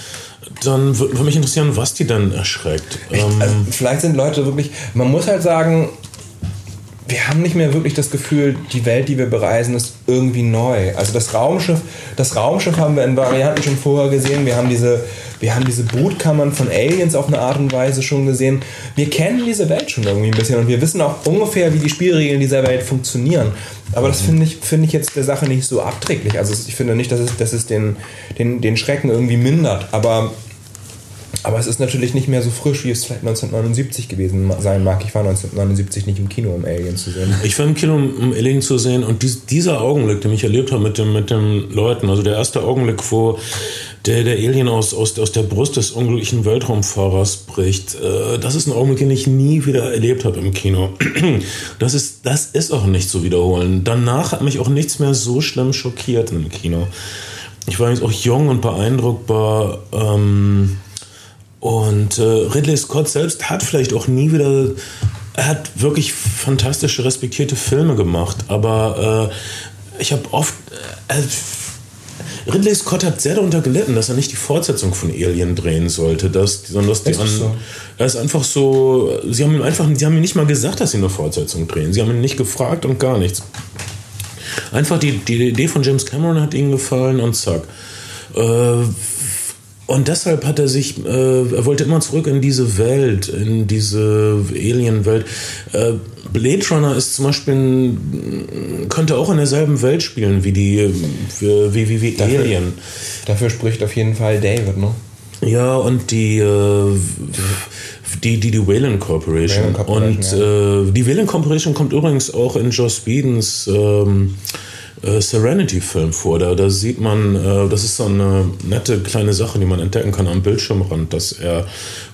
dann wür- würde mich interessieren, was die dann erschreckt. Ähm, Also, vielleicht sind Leute wirklich, man muss halt sagen, wir haben nicht mehr wirklich das Gefühl, die Welt, die wir bereisen, ist irgendwie neu. Also das Raumschiff, das Raumschiff haben wir in Varianten schon vorher gesehen. Wir haben diese, wir haben diese Brutkammern von Aliens auf eine Art und Weise schon gesehen. Wir kennen diese Welt schon irgendwie ein bisschen und wir wissen auch ungefähr, wie die Spielregeln dieser Welt funktionieren. Aber das finde ich, finde ich jetzt der Sache nicht so abträglich. Also ich finde nicht, dass es, dass es den, den, den Schrecken irgendwie mindert. Aber Aber es ist natürlich nicht mehr so frisch, wie es vielleicht 1979 gewesen sein mag. Ich war 1979 nicht im Kino, um Alien zu sehen. Ich war im Kino, um Alien zu sehen und dies, dieser Augenblick, den ich erlebt habe mit, dem, mit den Leuten, also der erste Augenblick, wo der, der Alien aus, aus, aus der Brust des unglücklichen Weltraumfahrers bricht, äh, das ist ein Augenblick, den ich nie wieder erlebt habe im Kino. <clears throat> Das ist, das ist auch nicht zu wiederholen. Danach hat mich auch nichts mehr so schlimm schockiert im Kino. Ich war jetzt auch jung und beeindruckbar. Ähm, und äh, Ridley Scott selbst hat vielleicht auch nie wieder, er hat wirklich fantastische, respektierte Filme gemacht, aber äh, ich habe oft, äh, Ridley Scott hat sehr darunter gelitten, dass er nicht die Fortsetzung von Alien drehen sollte, dass, sondern dass die an, so? er ist einfach so, sie haben ihm einfach, sie haben ihm nicht mal gesagt, dass sie eine Fortsetzung drehen, sie haben ihn nicht gefragt und gar nichts. Einfach die, die Idee von James Cameron hat ihnen gefallen und zack. Äh, und deshalb hat er sich, äh, er wollte immer zurück in diese Welt, in diese Alien-Welt. Äh, Blade Runner ist zum Beispiel, könnte auch in derselben Welt spielen wie die, wie, wie, wie dafür, Alien. Dafür spricht auf jeden Fall David, ne? Ja, und die, äh, die, die, die Wayland Corporation. Wayland Corporation und ja. äh, die Wayland Corporation kommt übrigens auch in Joss Whedons ähm, äh, Serenity-Film vor. Da, da sieht man, äh, das ist so eine nette kleine Sache, die man entdecken kann am Bildschirmrand, dass er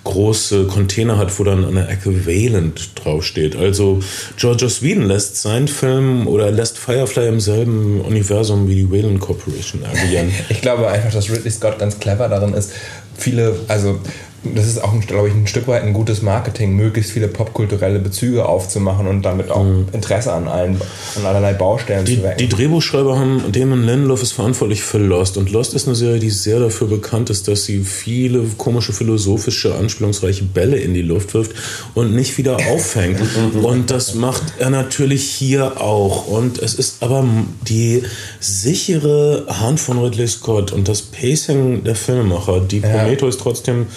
große Container hat, wo dann an der Ecke Wayland draufsteht. Also George Whedon lässt seinen Film oder lässt Firefly im selben Universum wie die Wayland Corporation agieren. <laughs> ich glaube einfach, dass Ridley Scott ganz clever darin ist, viele, also das ist auch, glaube ich, ein Stück weit ein gutes Marketing, möglichst viele popkulturelle Bezüge aufzumachen und damit auch mhm. Interesse an, allen, an allerlei Baustellen die, zu wecken. Die Drehbuchschreiber haben, Damon Lindelof ist verantwortlich für Lost und Lost ist eine Serie, die sehr dafür bekannt ist, dass sie viele komische philosophische, anspielungsreiche Bälle in die Luft wirft und nicht wieder <laughs> auffängt. und das macht er natürlich hier auch. Und es ist aber die sichere Hand von Ridley Scott und das Pacing der Filmemacher, die Ja. Prometheus trotzdem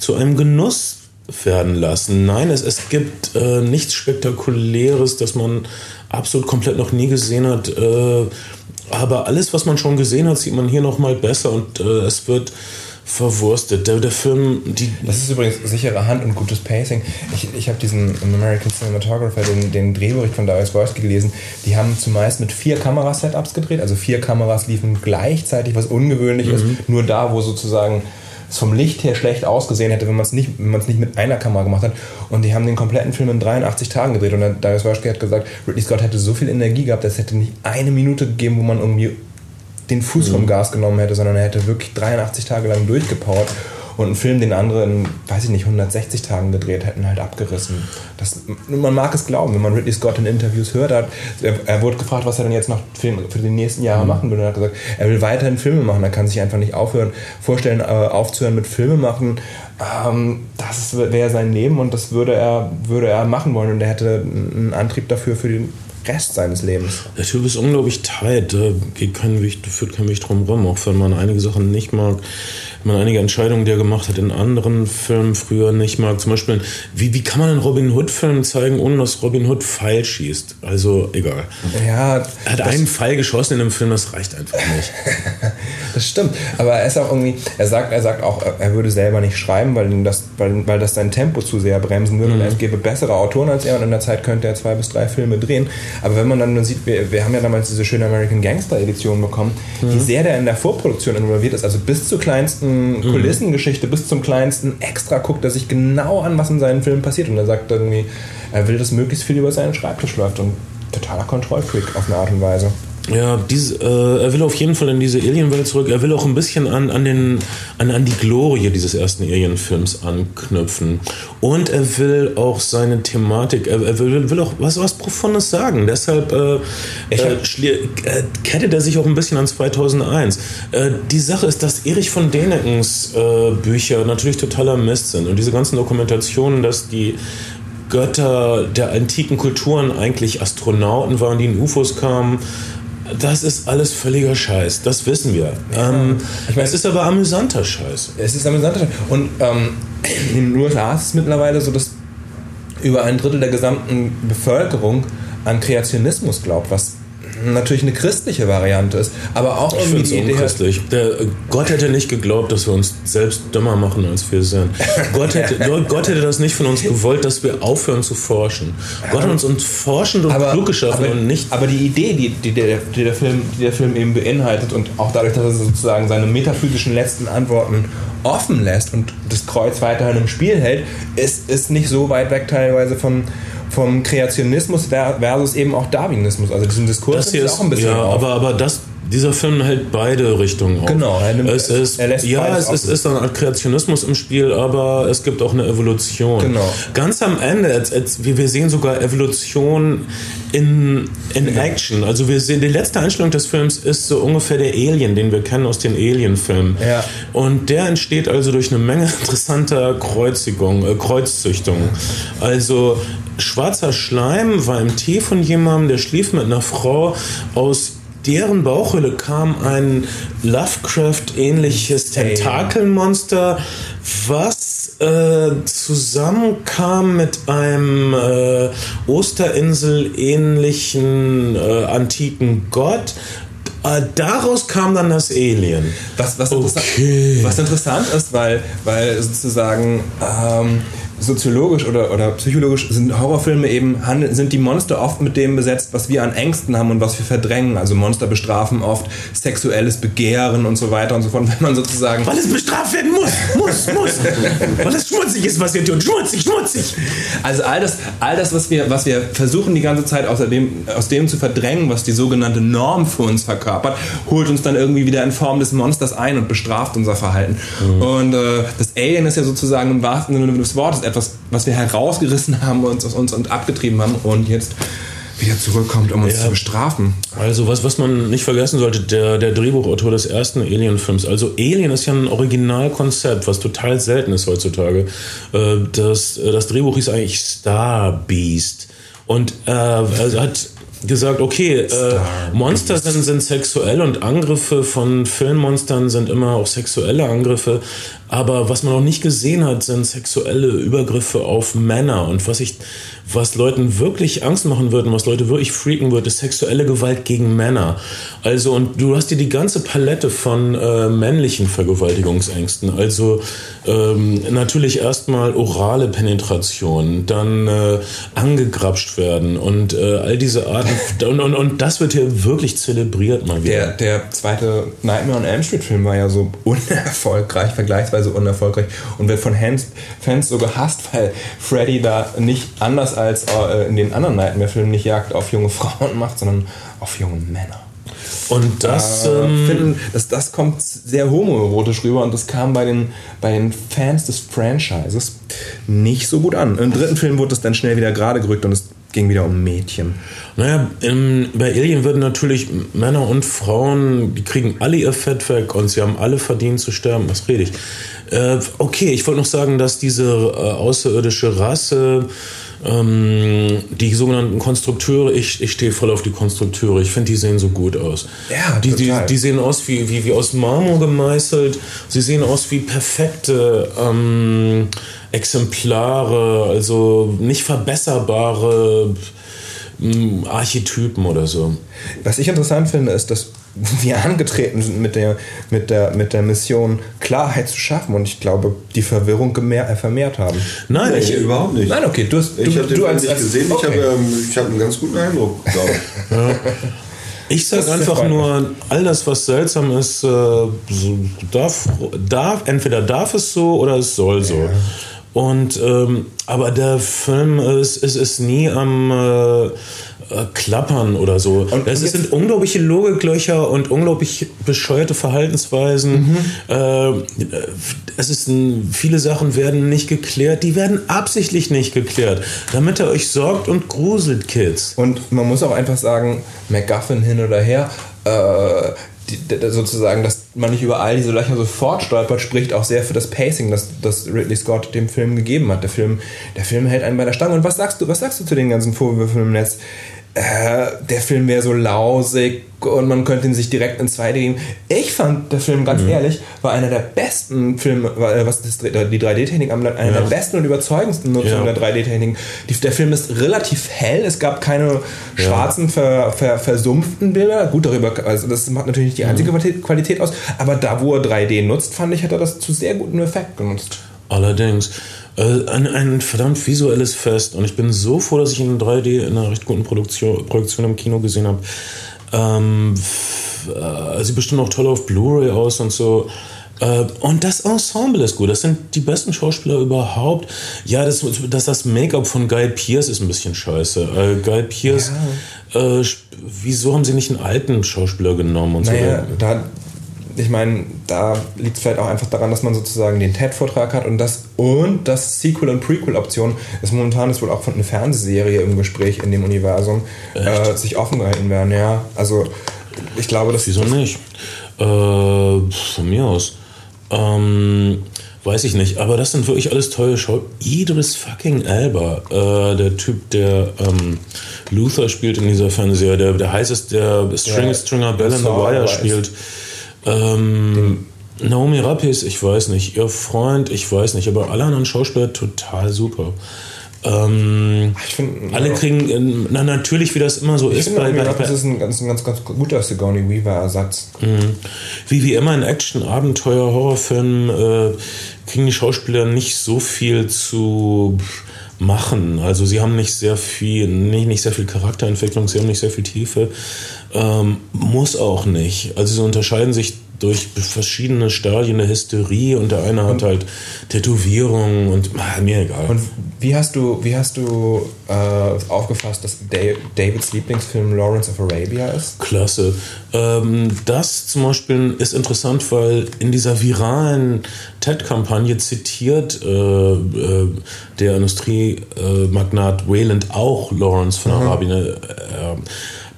zu einem Genuss werden lassen. Nein, es, es gibt äh, nichts Spektakuläres, das man absolut komplett noch nie gesehen hat. Äh, aber alles, was man schon gesehen hat, sieht man hier noch mal besser und äh, es wird verwurstet. Der, der Film, die Das ist übrigens sichere Hand und gutes Pacing. Ich, ich habe diesen American Cinematographer, den, den Drehbericht von Darius Wolski gelesen. Die haben zumeist mit vier Kamerasetups gedreht. Also vier Kameras liefen gleichzeitig, was ungewöhnlich ist. Nur da, wo sozusagen es vom Licht her schlecht ausgesehen hätte, wenn man es nicht, wenn man es nicht mit einer Kamera gemacht hat. Und die haben den kompletten Film in 83 Tagen gedreht. Und dann Darius Wolski hat gesagt, Ridley Scott hätte so viel Energie gehabt, dass es hätte nicht eine Minute gegeben, wo man irgendwie den Fuß vom Gas genommen hätte, sondern er hätte wirklich 83 Tage lang durchgepowert und einen Film, den andere in, weiß ich nicht, 160 Tagen gedreht hätten, halt abgerissen. Das, man mag es glauben, wenn man Ridley Scott in Interviews hört, hat, er, er wurde gefragt, was er denn jetzt noch für, für die nächsten Jahre machen will und er hat gesagt, er will weiterhin Filme machen, er kann sich einfach nicht aufhören, vorstellen, äh, aufzuhören mit Filme machen. Ähm, das wäre sein Leben und das würde er, würde er machen wollen und er hätte einen Antrieb dafür für den Rest seines Lebens. Der Typ ist unglaublich tight, da geht kein Weg, führt kein Weg drum rum, auch wenn man einige Sachen nicht mag, man einige Entscheidungen, die er gemacht hat, in anderen Filmen früher nicht mag. Zum Beispiel, wie, wie kann man einen Robin Hood-Film zeigen, ohne dass Robin Hood Pfeil schießt? Also, egal. Ja, Er hat einen Pfeil geschossen in dem Film, das reicht einfach nicht. <laughs> Das stimmt, aber er ist auch irgendwie, er sagt, er sagt auch, er würde selber nicht schreiben, weil das, weil, weil das sein Tempo zu sehr bremsen würde und es gäbe bessere Autoren als er und in der Zeit könnte er zwei bis drei Filme drehen. Aber wenn man dann sieht, wir, wir haben ja damals diese schöne American Gangster Edition bekommen, wie sehr der in der Vorproduktion involviert ist, also bis zur kleinsten Kulissengeschichte, bis zum kleinsten Extra guckt er sich genau an, was in seinen Filmen passiert. Und er sagt irgendwie, er will, dass möglichst viel über seinen Schreibtisch läuft. Und totaler Kontrollfreak auf eine Art und Weise. Ja, diese, äh, er will auf jeden Fall in diese Alien-Welt zurück. Er will auch ein bisschen an, an, den, an, an die Glorie dieses ersten Alien-Films anknüpfen. Und er will auch seine Thematik, er, er will, will auch was, was Profundes sagen. Deshalb äh, äh, äh, kettet er sich auch ein bisschen an 2001. Äh, die Sache ist, dass Erich von Däniken,s äh, Bücher natürlich totaler Mist sind. Und diese ganzen Dokumentationen, dass die Götter der antiken Kulturen eigentlich Astronauten waren, die in UFOs kamen. Das ist alles völliger Scheiß, das wissen wir. Ähm, Ich mein- es ist aber amüsanter Scheiß. Es ist amüsant. Und ähm, in den USA ist es mittlerweile so, dass über ein Drittel der gesamten Bevölkerung an Kreationismus glaubt, was natürlich eine christliche Variante ist, aber auch Ich irgendwie die Idee unchristlich. Der, Gott hätte nicht geglaubt, dass wir uns selbst dümmer machen, als wir sind. Gott hätte, <laughs> Gott hätte das nicht von uns gewollt, dass wir aufhören zu forschen. Gott hat uns, uns forschend und klug geschaffen aber, und nicht aber die Idee, die, die, der, die, der Film, die der Film eben beinhaltet und auch dadurch, dass er sozusagen seine metaphysischen letzten Antworten offen lässt und das Kreuz weiterhin im Spiel hält, ist, ist nicht so weit weg teilweise vom, vom Kreationismus ver- versus eben auch Darwinismus. Also diesen Diskurs Das hier ist, auch ein bisschen ja, auf. aber, aber das, dieser Film hält beide Richtungen auf. Genau, er nimmt- es ist, er lässt ja, es ist, ist eine Art Kreationismus im Spiel, aber es gibt auch eine Evolution. Genau. Ganz am Ende, als, als, wir sehen sogar Evolution in, in Action. Also wir sehen, die letzte Einstellung des Films ist so ungefähr der Alien, den wir kennen aus den Alien-Filmen. Ja. Und der entsteht also durch eine Menge <laughs> interessanter Kreuzigung, äh, Kreuzzüchtungen. Also schwarzer Schleim war im Tee von jemandem, der schlief mit einer Frau aus deren Bauchhöhle kam ein Lovecraft-ähnliches Tentakelmonster, was äh, zusammenkam mit einem äh, Osterinsel-ähnlichen äh, antiken Gott. Äh, daraus kam dann das Alien. Was, was, interessant, Okay. was interessant ist, weil, weil sozusagen ähm, soziologisch oder, oder psychologisch sind Horrorfilme eben, sind die Monster oft mit dem besetzt, was wir an Ängsten haben und was wir verdrängen. Also Monster bestrafen oft sexuelles Begehren und so weiter und so fort. <laughs> Wenn man sozusagen Weil es bestraft werden muss, muss, muss. Weil es <laughs> schmutzig ist, was wir tun. Schmutzig, schmutzig. Also all das, all das was, wir, was wir versuchen die ganze Zeit aus dem, aus dem zu verdrängen, was die sogenannte Norm für uns verkörpert, holt uns dann irgendwie wieder in Form des Monsters ein und bestraft unser Verhalten. Und äh, das Alien ist ja sozusagen im wahrsten Sinne des Wortes etwas, was wir herausgerissen haben und aus uns und abgetrieben haben und jetzt wieder zurückkommt, um uns Ja. zu bestrafen. Also was, was man nicht vergessen sollte, der, der Drehbuchautor des ersten Alien-Films. Also Alien ist ja ein Originalkonzept, was total selten ist heutzutage. Äh, Das, äh, das Drehbuch hieß eigentlich Star Beast. Und äh, er hat gesagt, okay, äh, Monster sind, sind sexuell und Angriffe von Filmmonstern sind immer auch sexuelle Angriffe. Aber was man noch nicht gesehen hat, sind sexuelle Übergriffe auf Männer. Und was ich, was Leuten wirklich Angst machen wird und was Leute wirklich freaken wird, ist sexuelle Gewalt gegen Männer. Also, und du hast dir die ganze Palette von äh, männlichen Vergewaltigungsängsten. Also ähm, natürlich erstmal orale Penetration, dann äh, angegrapscht werden und äh, all diese Arten. <laughs> und, und, und das wird hier wirklich zelebriert mal wieder. Der, der zweite Nightmare on Elm Street Film war ja so <laughs> unerfolgreich, vergleichsweise unerfolgreich und wird von Fans, Fans so gehasst, weil Freddy da nicht anders als äh, in den anderen Nightmare-Filmen nicht Jagd auf junge Frauen macht, sondern auf junge Männer. Und das, äh, ähm, finden, das, das kommt sehr homoerotisch rüber und das kam bei den, bei den Fans des Franchises nicht so gut an. Im dritten Film wurde es dann schnell wieder gerade gerückt und es ging wieder um Mädchen. Naja, im, bei Alien würden natürlich Männer und Frauen, die kriegen alle ihr Fett weg und sie haben alle verdient zu sterben. Was rede ich? Äh, okay, ich wollte noch sagen, dass diese äh, außerirdische Rasse, ähm, die sogenannten Konstrukteure, ich, ich stehe voll auf die Konstrukteure. Ich finde, die sehen so gut aus. Ja, die, die, die sehen aus wie, wie, wie aus Marmor gemeißelt. Sie sehen aus wie perfekte ähm, Exemplare, also nicht verbesserbare ähm, Archetypen oder so. Was ich interessant finde, ist, dass wir angetreten sind mit der, mit der, mit der Mission, Klarheit zu schaffen und ich glaube, die Verwirrung gemehr, äh, vermehrt haben. Nein, Nee, ich, überhaupt nicht. Nein, okay, du hast ich du, habe den du als, nicht als gesehen. okay. Ich habe ähm, ich hab einen ganz guten Eindruck, glaube ich. <laughs> ich sag Das ist einfach nur, all das, was seltsam ist, äh, darf, darf, entweder darf es so oder es soll so. Und ähm, aber der Film ist, ist, ist nie am äh, äh, Klappern oder so. Und- es sind unglaubliche Logiklöcher und unglaublich bescheuerte Verhaltensweisen. Äh, es ist viele Sachen werden nicht geklärt, die werden absichtlich nicht geklärt, damit er euch sorgt und gruselt, Kids. Und man muss auch einfach sagen, MacGuffin hin oder her, äh, die, sozusagen, dass man nicht über all diese Löcher sofort stolpert, spricht auch sehr für das Pacing, das, das Ridley Scott dem Film gegeben hat. Der Film, der Film hält einen bei der Stange. Und was sagst du, was sagst du zu den ganzen Vorwürfen im Netz? Äh, der Film wäre so lausig und man könnte ihn sich direkt in 2D geben. Ich fand, der Film, ganz mhm. ehrlich, war einer der besten Filme, äh, was das, die 3D-Technik anbelangt, einer ja. der besten und überzeugendsten Nutzungen ja. der 3D-Technik. Der Film ist relativ hell, es gab keine schwarzen, ver, ver, versumpften Bilder. Gut, darüber, also das macht natürlich nicht die einzige mhm. Qualität aus, aber da, wo er 3D nutzt, fand ich, hat er das zu sehr guten Effekt genutzt. Allerdings. Äh, ein, ein verdammt visuelles Fest und ich bin so froh, dass ich ihn in 3D in einer recht guten Produktion, Produktion im Kino gesehen habe. Ähm, äh, sieht bestimmt auch toll auf Blu-ray aus und so. Äh, und das Ensemble ist gut. Das sind die besten Schauspieler überhaupt. Ja, das, das, das Make-up von Guy Pierce ist ein bisschen scheiße. Äh, Guy Pierce, ja. äh, wieso haben sie nicht einen alten Schauspieler genommen und naja, so? Da, ich meine, da liegt es vielleicht auch einfach daran, dass man sozusagen den TED-Vortrag hat und das und das Sequel- und Prequel-Option ist momentan ist wohl auch von einer Fernsehserie im Gespräch in dem Universum äh, sich offen gehalten werden. Ja, also ich glaube, dass wieso nicht? Äh, von mir aus. Ähm, weiß ich nicht, aber das sind wirklich alles tolle Show. Idris fucking Elba, äh, der Typ, der ähm, Luther spielt in dieser Fernsehserie, der, der heißest, der String, ja, Stringer Bell in the Wire spielt. Ähm, Naomi Rappes, ich weiß nicht. Ihr Freund, ich weiß nicht. Aber alle anderen Schauspieler total super. Ähm, find, alle kriegen, na natürlich, wie das immer so ist. Bei, bei, das ist ein ganz, ganz, ganz guter Sigourney Weaver-Ersatz. Mhm. Wie, wie immer in Action, Abenteuer, Horrorfilmen äh, kriegen die Schauspieler nicht so viel zu machen. Also sie haben nicht sehr viel, nicht, nicht sehr viel Charakterentwicklung, sie haben nicht sehr viel Tiefe. Ähm, muss auch nicht. Also sie unterscheiden sich durch verschiedene Stadien der Hysterie und der eine hat halt Tätowierungen und ah, mir egal. Und wie hast du, wie hast du äh, aufgefasst, dass Davids Lieblingsfilm Lawrence of Arabia ist? Klasse. Ähm, das zum Beispiel ist interessant, weil in dieser viralen TED-Kampagne zitiert äh, äh, der Industriemagnat Wayland auch Lawrence von mhm. Arabien.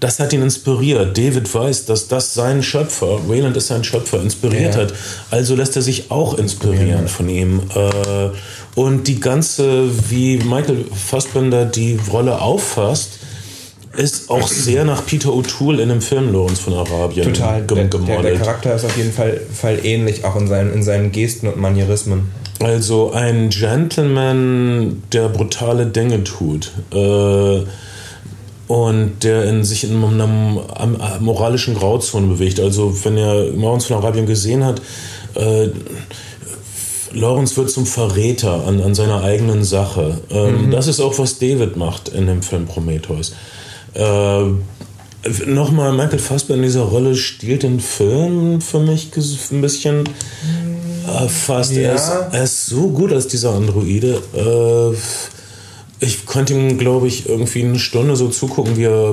Das hat ihn inspiriert. David weiß, dass das sein Schöpfer, Wayland ist sein Schöpfer, inspiriert ja. hat. Also lässt er sich auch inspirieren ja. von ihm. Äh, und die ganze, wie Michael Fassbender die Rolle auffasst, ist auch sehr nach Peter O'Toole in dem Film Lawrence von Arabien Total. Der, der, der, Charakter ist auf jeden Fall, Fall ähnlich, auch in seinen, in seinen Gesten und Manierismen. Also ein Gentleman, der brutale Dinge tut. Äh, und der in sich in einer moralischen Grauzone bewegt. Also wenn er Morgens von Arabien gesehen hat, äh, Lawrence wird zum Verräter an, an seiner eigenen Sache. Ähm, mhm. Das ist auch, was David macht in dem Film Prometheus. Äh, Nochmal, Michael Fassbender in dieser Rolle stiehlt den Film für mich ein bisschen äh, fast. Ja. Er, ist, er, ist, so gut als dieser Androide. Äh, ich konnte ihm, glaube ich, irgendwie eine Stunde so zugucken, wie er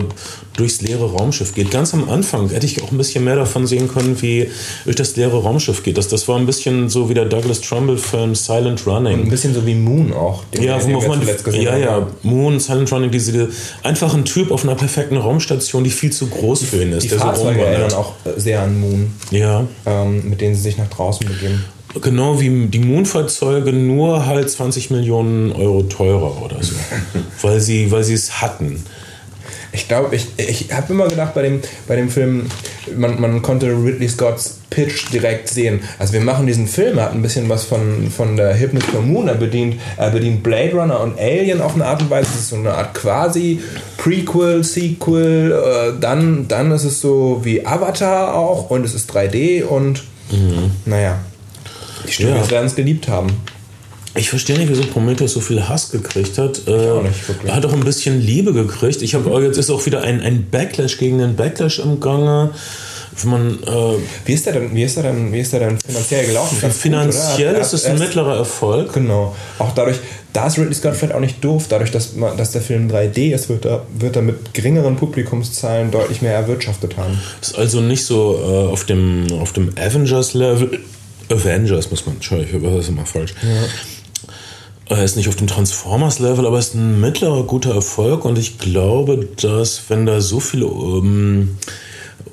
durchs leere Raumschiff geht. Ganz am Anfang hätte ich auch ein bisschen mehr davon sehen können, wie durch das leere Raumschiff geht. Das, das war ein bisschen so wie der Douglas Trumbull-Film Silent Running. Und ein bisschen so wie Moon auch. ja, wo man ja, ja, Moon, Silent Running, diese, diese einfach ein Typ auf einer perfekten Raumstation, die viel zu groß für ihn ist. Die der Fahrzeuge so erinnern auch sehr an Moon. Ja. Ähm, mit denen sie sich nach draußen begeben. Genau wie die Moon-Fahrzeuge, nur halt 20 Millionen Euro teurer oder so. <laughs> weil sie weil es hatten. Ich glaube, ich, ich habe immer gedacht bei dem, bei dem Film, man, man konnte Ridley Scotts Pitch direkt sehen. Also wir machen diesen Film, er hat ein bisschen was von, von der Hypnot for Moon, er bedient, er bedient Blade Runner und Alien auf eine Art und Weise. Das ist so eine Art quasi Prequel, Sequel. Äh, dann, dann ist es so wie Avatar auch und es ist 3D und mhm. naja. Die Studios ja. werden es geliebt haben. Ich verstehe nicht, wieso Prometheus so viel Hass gekriegt hat. Äh, er hat auch ein bisschen Liebe gekriegt. Ich habe jetzt ist auch wieder ein, ein Backlash gegen den Backlash im Gange. Man, äh, wie ist der denn, wie ist der denn, wie ist der denn finanziell gelaufen? Ganz finanziell gut, ist es ein mittlerer Erfolg. Genau. Auch dadurch, da ist Ridley Scott vielleicht auch nicht doof, dadurch, dass, man, dass der Film 3D ist, wird er, wird er mit geringeren Publikumszahlen deutlich mehr erwirtschaftet haben. Ist also nicht so äh, auf dem, auf dem Avengers-Level Avengers, muss man, Entschuldigung, das ist immer falsch. Ja. Er ist nicht auf dem Transformers-Level, aber ist ein mittlerer guter Erfolg und ich glaube, dass wenn da so viel um,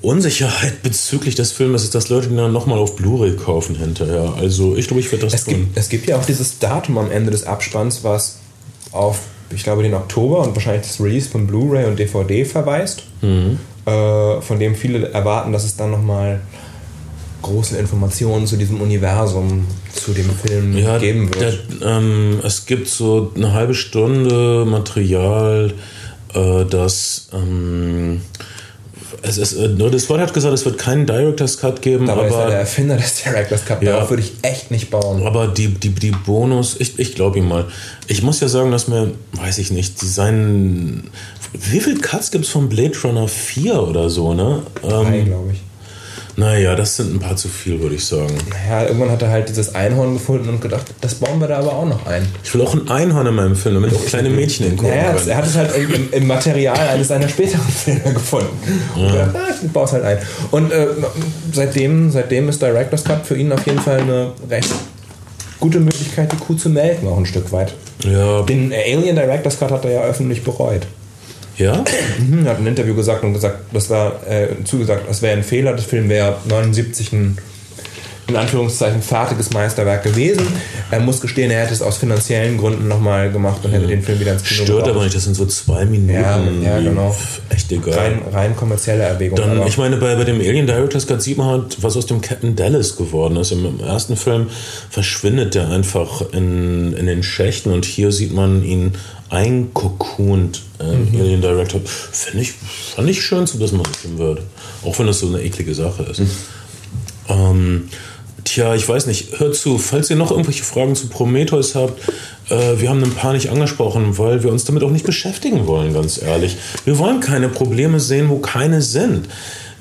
Unsicherheit <laughs> bezüglich des Films ist, dass Leute ihn dann nochmal auf Blu-ray kaufen hinterher. Also ich glaube, ich werde das es tun. Gibt, es gibt ja auch dieses Datum am Ende des Abspanns, was auf ich glaube, den Oktober und wahrscheinlich das Release von Blu-ray und DVD verweist, mhm. äh, von dem viele erwarten, dass es dann nochmal große Informationen zu diesem Universum, zu dem Film ja, geben wird. Der, ähm, es gibt so eine halbe Stunde Material, äh, das ähm, es ist, äh, nur das Wort hat gesagt, es wird keinen Director's Cut geben. Dabei aber ist er der Erfinder des Director's Cut. Ja, Darauf würde ich echt nicht bauen. Aber die, die, die Bonus, ich, ich glaube ihm mal. Ich muss ja sagen, dass mir, weiß ich nicht, die seinen. Wie viele Cuts gibt es von Blade Runner 4 oder so, ne? Drei, ähm, glaube ich. Naja, das sind ein paar zu viel, würde ich sagen. Naja, irgendwann hat er halt dieses Einhorn gefunden und gedacht, das bauen wir da aber auch noch ein. Ich will auch ein Einhorn in meinem Film, damit auch kleine Mädchen hingucken naja, können. Er hat es halt im, im, Material eines seiner späteren <laughs> Filme gefunden. Ja. Und gedacht, ah, ich baue es halt ein. Und äh, seitdem, seitdem ist Director's Cut für ihn auf jeden Fall eine recht gute Möglichkeit, die Kuh zu melken, auch ein Stück weit. Ja. Den Alien Director's Cut hat er ja öffentlich bereut. Ja? Mhm, er hat ein Interview gesagt und gesagt, das war äh, zugesagt, das wäre ein Fehler, das Film wäre 79 ein in Anführungszeichen fertiges Meisterwerk gewesen. Er muss gestehen, er hätte es aus finanziellen Gründen nochmal gemacht und hätte den Film wieder ins Kino Stört gebracht. aber nicht, das sind so zwei Minuten. Ja, ja genau. Echt egal. Rein, rein kommerzielle Erwägung. Dann, ich meine, bei, bei dem Alien Director's Cut sieht man halt, was aus dem Captain Dallas geworden ist. Im ersten Film verschwindet der einfach in, in den Schächten und hier sieht man ihn einkokunt äh, mhm. Alien Director. Finde ich, fand ich schön, dass man das würde. Auch wenn das so eine eklige Sache ist. Mhm. Ähm, tja, ich weiß nicht. Hört zu, falls ihr noch irgendwelche Fragen zu Prometheus habt, äh, wir haben ein paar nicht angesprochen, weil wir uns damit auch nicht beschäftigen wollen, ganz ehrlich. Wir wollen keine Probleme sehen, wo keine sind.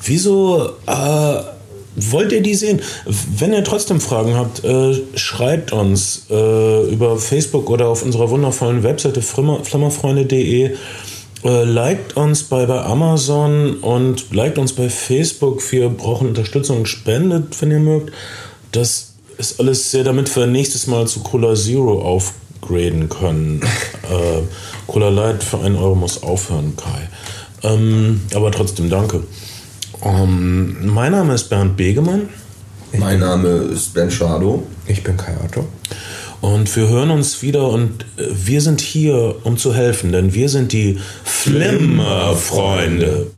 Wieso äh, wollt ihr die sehen? Wenn ihr trotzdem Fragen habt, äh, schreibt uns äh, über Facebook oder auf unserer wundervollen Webseite flimmerfreunde.de. Äh, liked uns bei, bei Amazon und liked uns bei Facebook. Wir brauchen Unterstützung. Spendet, wenn ihr mögt. Das ist alles sehr, damit wir nächstes Mal zu Cola Zero aufgraden können. <laughs> äh, Cola Light für einen Euro muss aufhören, Kai. Ähm, aber trotzdem danke. Um, ähm, mein Name ist Bernd Begemann. mein Name ist Ben Schado. Ich bin Kai Otto. Und wir hören uns wieder und äh, wir sind hier, um zu helfen, denn wir sind die Flimmerfreunde.